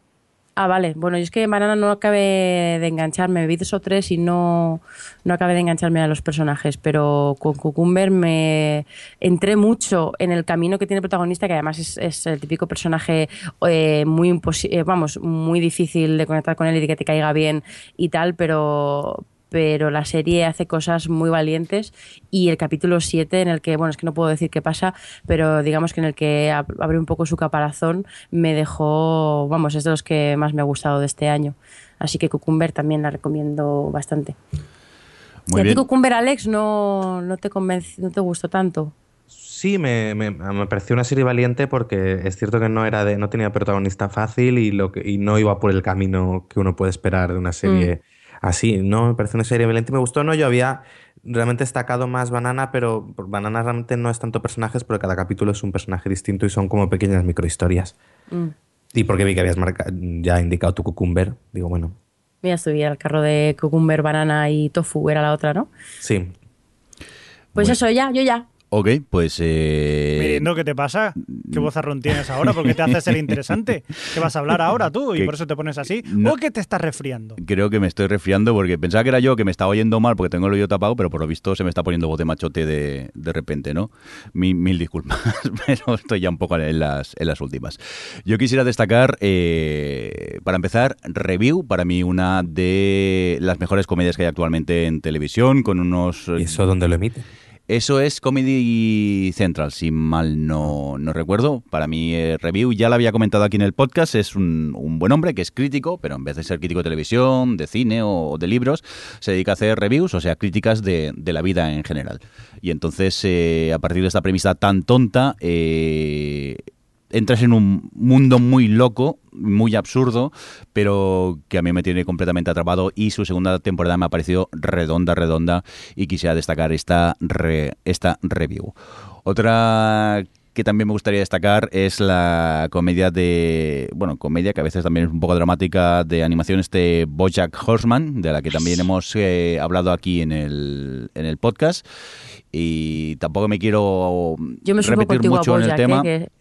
Ah, vale. Bueno, yo es que en Banana no acabé de engancharme. Vi dos o tres y no, no acabé de engancharme a los personajes. Pero con Cucumber me entré mucho en el camino que tiene el protagonista, que además es, es el típico personaje eh, muy eh, vamos, muy difícil de conectar con él y de que te caiga bien y tal, pero pero la serie hace cosas muy valientes y el capítulo 7 en el que, bueno, es que no puedo decir qué pasa, pero digamos que en el que ab- abre un poco su caparazón me dejó, vamos, es de los que más me ha gustado de este año. Así que Cucumber también la recomiendo bastante. Muy ¿Y a bien. ti Cucumber, Alex, no, no te no te gustó tanto? Sí, me, me- me pareció una serie valiente porque es cierto que no era de, no tenía protagonista fácil y lo que, y no iba por el camino que uno puede esperar de una serie así. No, me pareció una serie valiente y me gustó. No, yo había realmente destacado más Banana, pero Banana realmente no es tanto personajes, pero cada capítulo es un personaje distinto y son como pequeñas microhistorias. Mm. Y porque vi que habías marca- ya indicado tu cucumber, digo, bueno, Mira, estuviera el carro de Cucumber, Banana y Tofu, era la otra, ¿no? sí. Pues Bueno. eso, ya, yo ya. Ok, pues... Eh, Mirindo, ¿qué te pasa? ¿Qué vozarrón tienes ahora? ¿Por qué te haces el interesante? ¿Qué vas a hablar ahora tú? ¿Y Que- por eso te pones así? no- ¿O que te estás resfriando? Creo que me estoy resfriando porque pensaba que era yo que me estaba oyendo mal porque tengo el oído tapado, pero por lo visto se me está poniendo voz de machote de, de repente, ¿no? Mil, mil disculpas, *laughs* pero estoy ya un poco en las, en las últimas. Yo quisiera destacar, eh, para empezar, Review, para mí una de las mejores comedias que hay actualmente en televisión, con unos... ¿Y eso dónde lo emite? Eso es Comedy Central, si mal no, recuerdo. Para mí, eh, Review, ya lo había comentado aquí en el podcast, es un, un buen hombre que es crítico, pero en vez de ser crítico de televisión, de cine o de libros, se dedica a hacer reviews, o sea, críticas de, de la vida en general. Y entonces, eh, a partir de esta premisa tan tonta, eh, entras en un mundo muy loco, muy absurdo, pero que a mí me tiene completamente atrapado y su segunda temporada me ha parecido redonda, redonda y quisiera destacar esta, re- esta review. Otra que también me gustaría destacar es la comedia de, bueno, comedia que a veces también es un poco dramática de animación este Bojack Horseman, de la que también hemos eh, hablado aquí en el, en el podcast y tampoco me quiero Yo me repetir mucho a en el Bojack, tema. eh, que,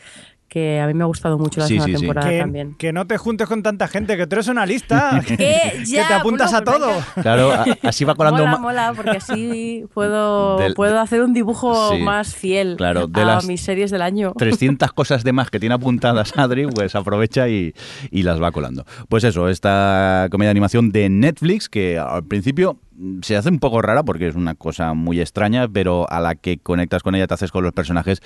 que a mí me ha gustado mucho la Sí, segunda sí, sí. temporada Que, también. que no te juntes con tanta gente, que tú eres una lista. *laughs* que, ¿Qué? que Ya, te apuntas bueno, a todo. venga. Claro, así va colando mola, mola, porque así *laughs* puedo, Del- puedo hacer un dibujo Sí, más fiel claro, de a las mis series del año. 300 cosas de más que tiene apuntadas Adri, pues aprovecha y, y las va colando. Pues eso, esta comedia de animación de Netflix, que al principio se hace un poco rara porque es una cosa muy extraña, pero a la que conectas con ella, te haces con los personajes,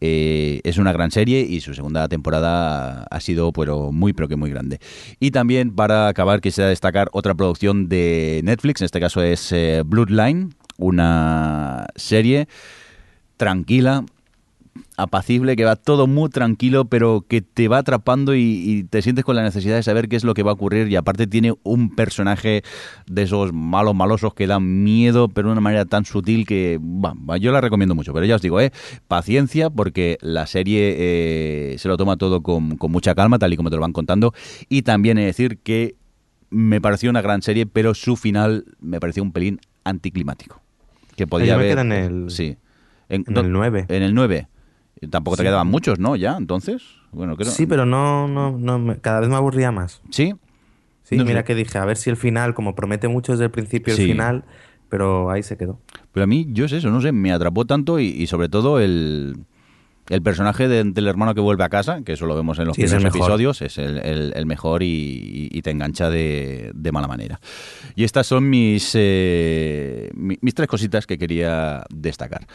eh, es una gran serie y su segunda temporada ha sido pero muy, pero que muy grande. Y también, para acabar, quisiera destacar otra producción de Netflix, en este caso es eh, Bloodline, una serie tranquila, apacible, que va todo muy tranquilo, pero que te va atrapando y, y te sientes con la necesidad de saber qué es lo que va a ocurrir. Y aparte tiene un personaje de esos malos malosos que dan miedo, pero de una manera tan sutil que bah, yo la recomiendo mucho. Pero ya os digo, eh, paciencia, porque la serie eh, se lo toma todo con, con mucha calma, tal y como te lo van contando. Y también he de decir que me pareció una gran serie, pero su final me pareció un pelín anticlimático. Que podía haber. en el- Sí. En, en do- el 9. En el 9. Tampoco te quedaban muchos, ¿no? Ya, entonces. Bueno, creo. Sí, pero no, no, no, cada vez me aburría más. Sí. Sí, No mira sé. que dije, a ver si el final, como promete mucho desde el principio, Sí. el final, pero ahí se quedó. Pero a mí, yo es eso, no sé, me atrapó tanto y, y sobre todo el, el personaje de- del hermano que vuelve a casa, que eso lo vemos en los Sí, primeros episodios, es el, el- el mejor y, y te engancha de, de mala manera. Y estas son mis, eh, mi- mis tres cositas que quería destacar.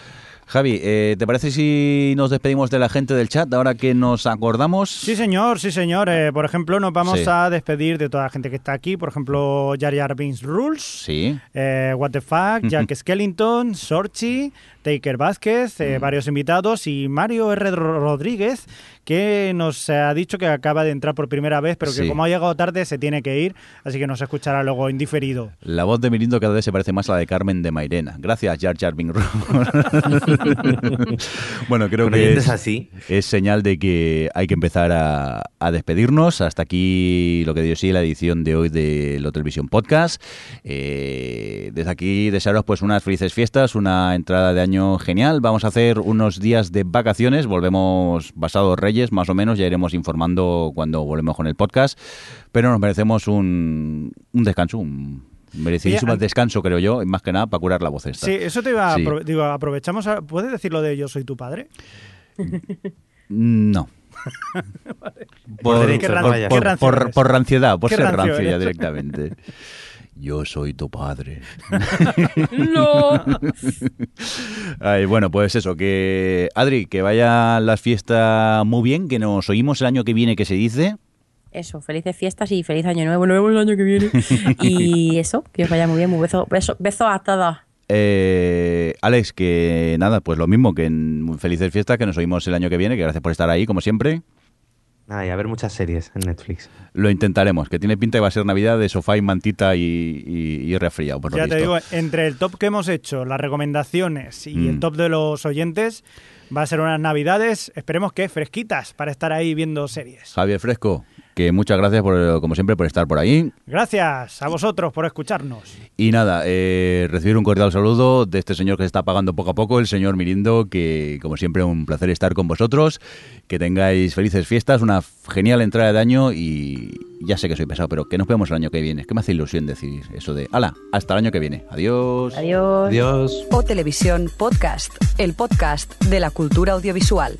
Javi, eh, ¿te parece si nos despedimos de la gente del chat ahora que nos acordamos? Sí, señor, sí, señor. Eh, por ejemplo, nos vamos Sí. a despedir de toda la gente que está aquí. Por ejemplo, Jar Jar Binks Rules, Sí. eh, What the Fuck, *laughs* Jack Skellington, Sorchi, Taker Vázquez, Mm. varios invitados y Mario R. Rodríguez, que nos ha dicho que acaba de entrar por primera vez, pero que Sí. como ha llegado tarde se tiene que ir, así que nos escuchará luego indiferido. La voz de Mirindo cada vez se parece más a la de Carmen de Mairena. Gracias, Jar Jar Binks *laughs* bueno, creo que es, así. es señal de que hay que empezar a, a despedirnos. Hasta aquí lo que dio sí la edición de hoy del Televisión Podcast. Eh, desde aquí desearos pues unas felices fiestas, una entrada de año genial. Vamos a hacer unos días de vacaciones. Volvemos basados Reyes, más o menos. Ya iremos informando cuando volvemos con el podcast. Pero nos merecemos un, un descanso, un merecidísimo Oye, an- descanso, creo yo, y más que nada para curar la voz esta. Sí, eso te iba a... Sí. apro- digo, aprovechamos... a- ¿Puedes decir lo de yo soy tu padre? No. *laughs* Por- Qué por, qué por- rancio por- eres. por ranciedad, por ser rancio rancio ya eres. directamente. *laughs* Yo soy tu padre. *laughs* No. Ay, bueno, pues eso, que Adri, que vayan las fiestas muy bien, que nos oímos el año que viene, que se dice. Eso, felices fiestas y feliz año nuevo. Nos vemos el año que viene. *laughs* Y eso, que os vaya muy bien. Un beso, beso, beso a todos. Eh, Alex, que nada, pues lo mismo, que en felices fiestas, que nos oímos el año que viene, que gracias por estar ahí, como siempre. Nada, y a ver muchas series en Netflix. Lo intentaremos, que tiene pinta que va a ser Navidad de sofá y mantita y, y, y resfriado, por lo ya te digo, entre el top que hemos hecho, las recomendaciones y Mm. el top de los oyentes, va a ser unas navidades, esperemos que fresquitas para estar ahí viendo series. Javier Fresco, que muchas gracias, por, como siempre, por estar por ahí. Gracias a vosotros por escucharnos. Y nada, eh, recibir un cordial saludo de este señor que se está pagando poco a poco, el señor Mirindo, que como siempre un placer estar con vosotros, que tengáis felices fiestas, una genial entrada de año y ya sé que soy pesado, pero que nos vemos el año que viene, que me hace ilusión decir eso de, ala, hasta el año que viene, adiós. Adiós. Adiós. O Televisión Podcast, el podcast de la cultura audiovisual.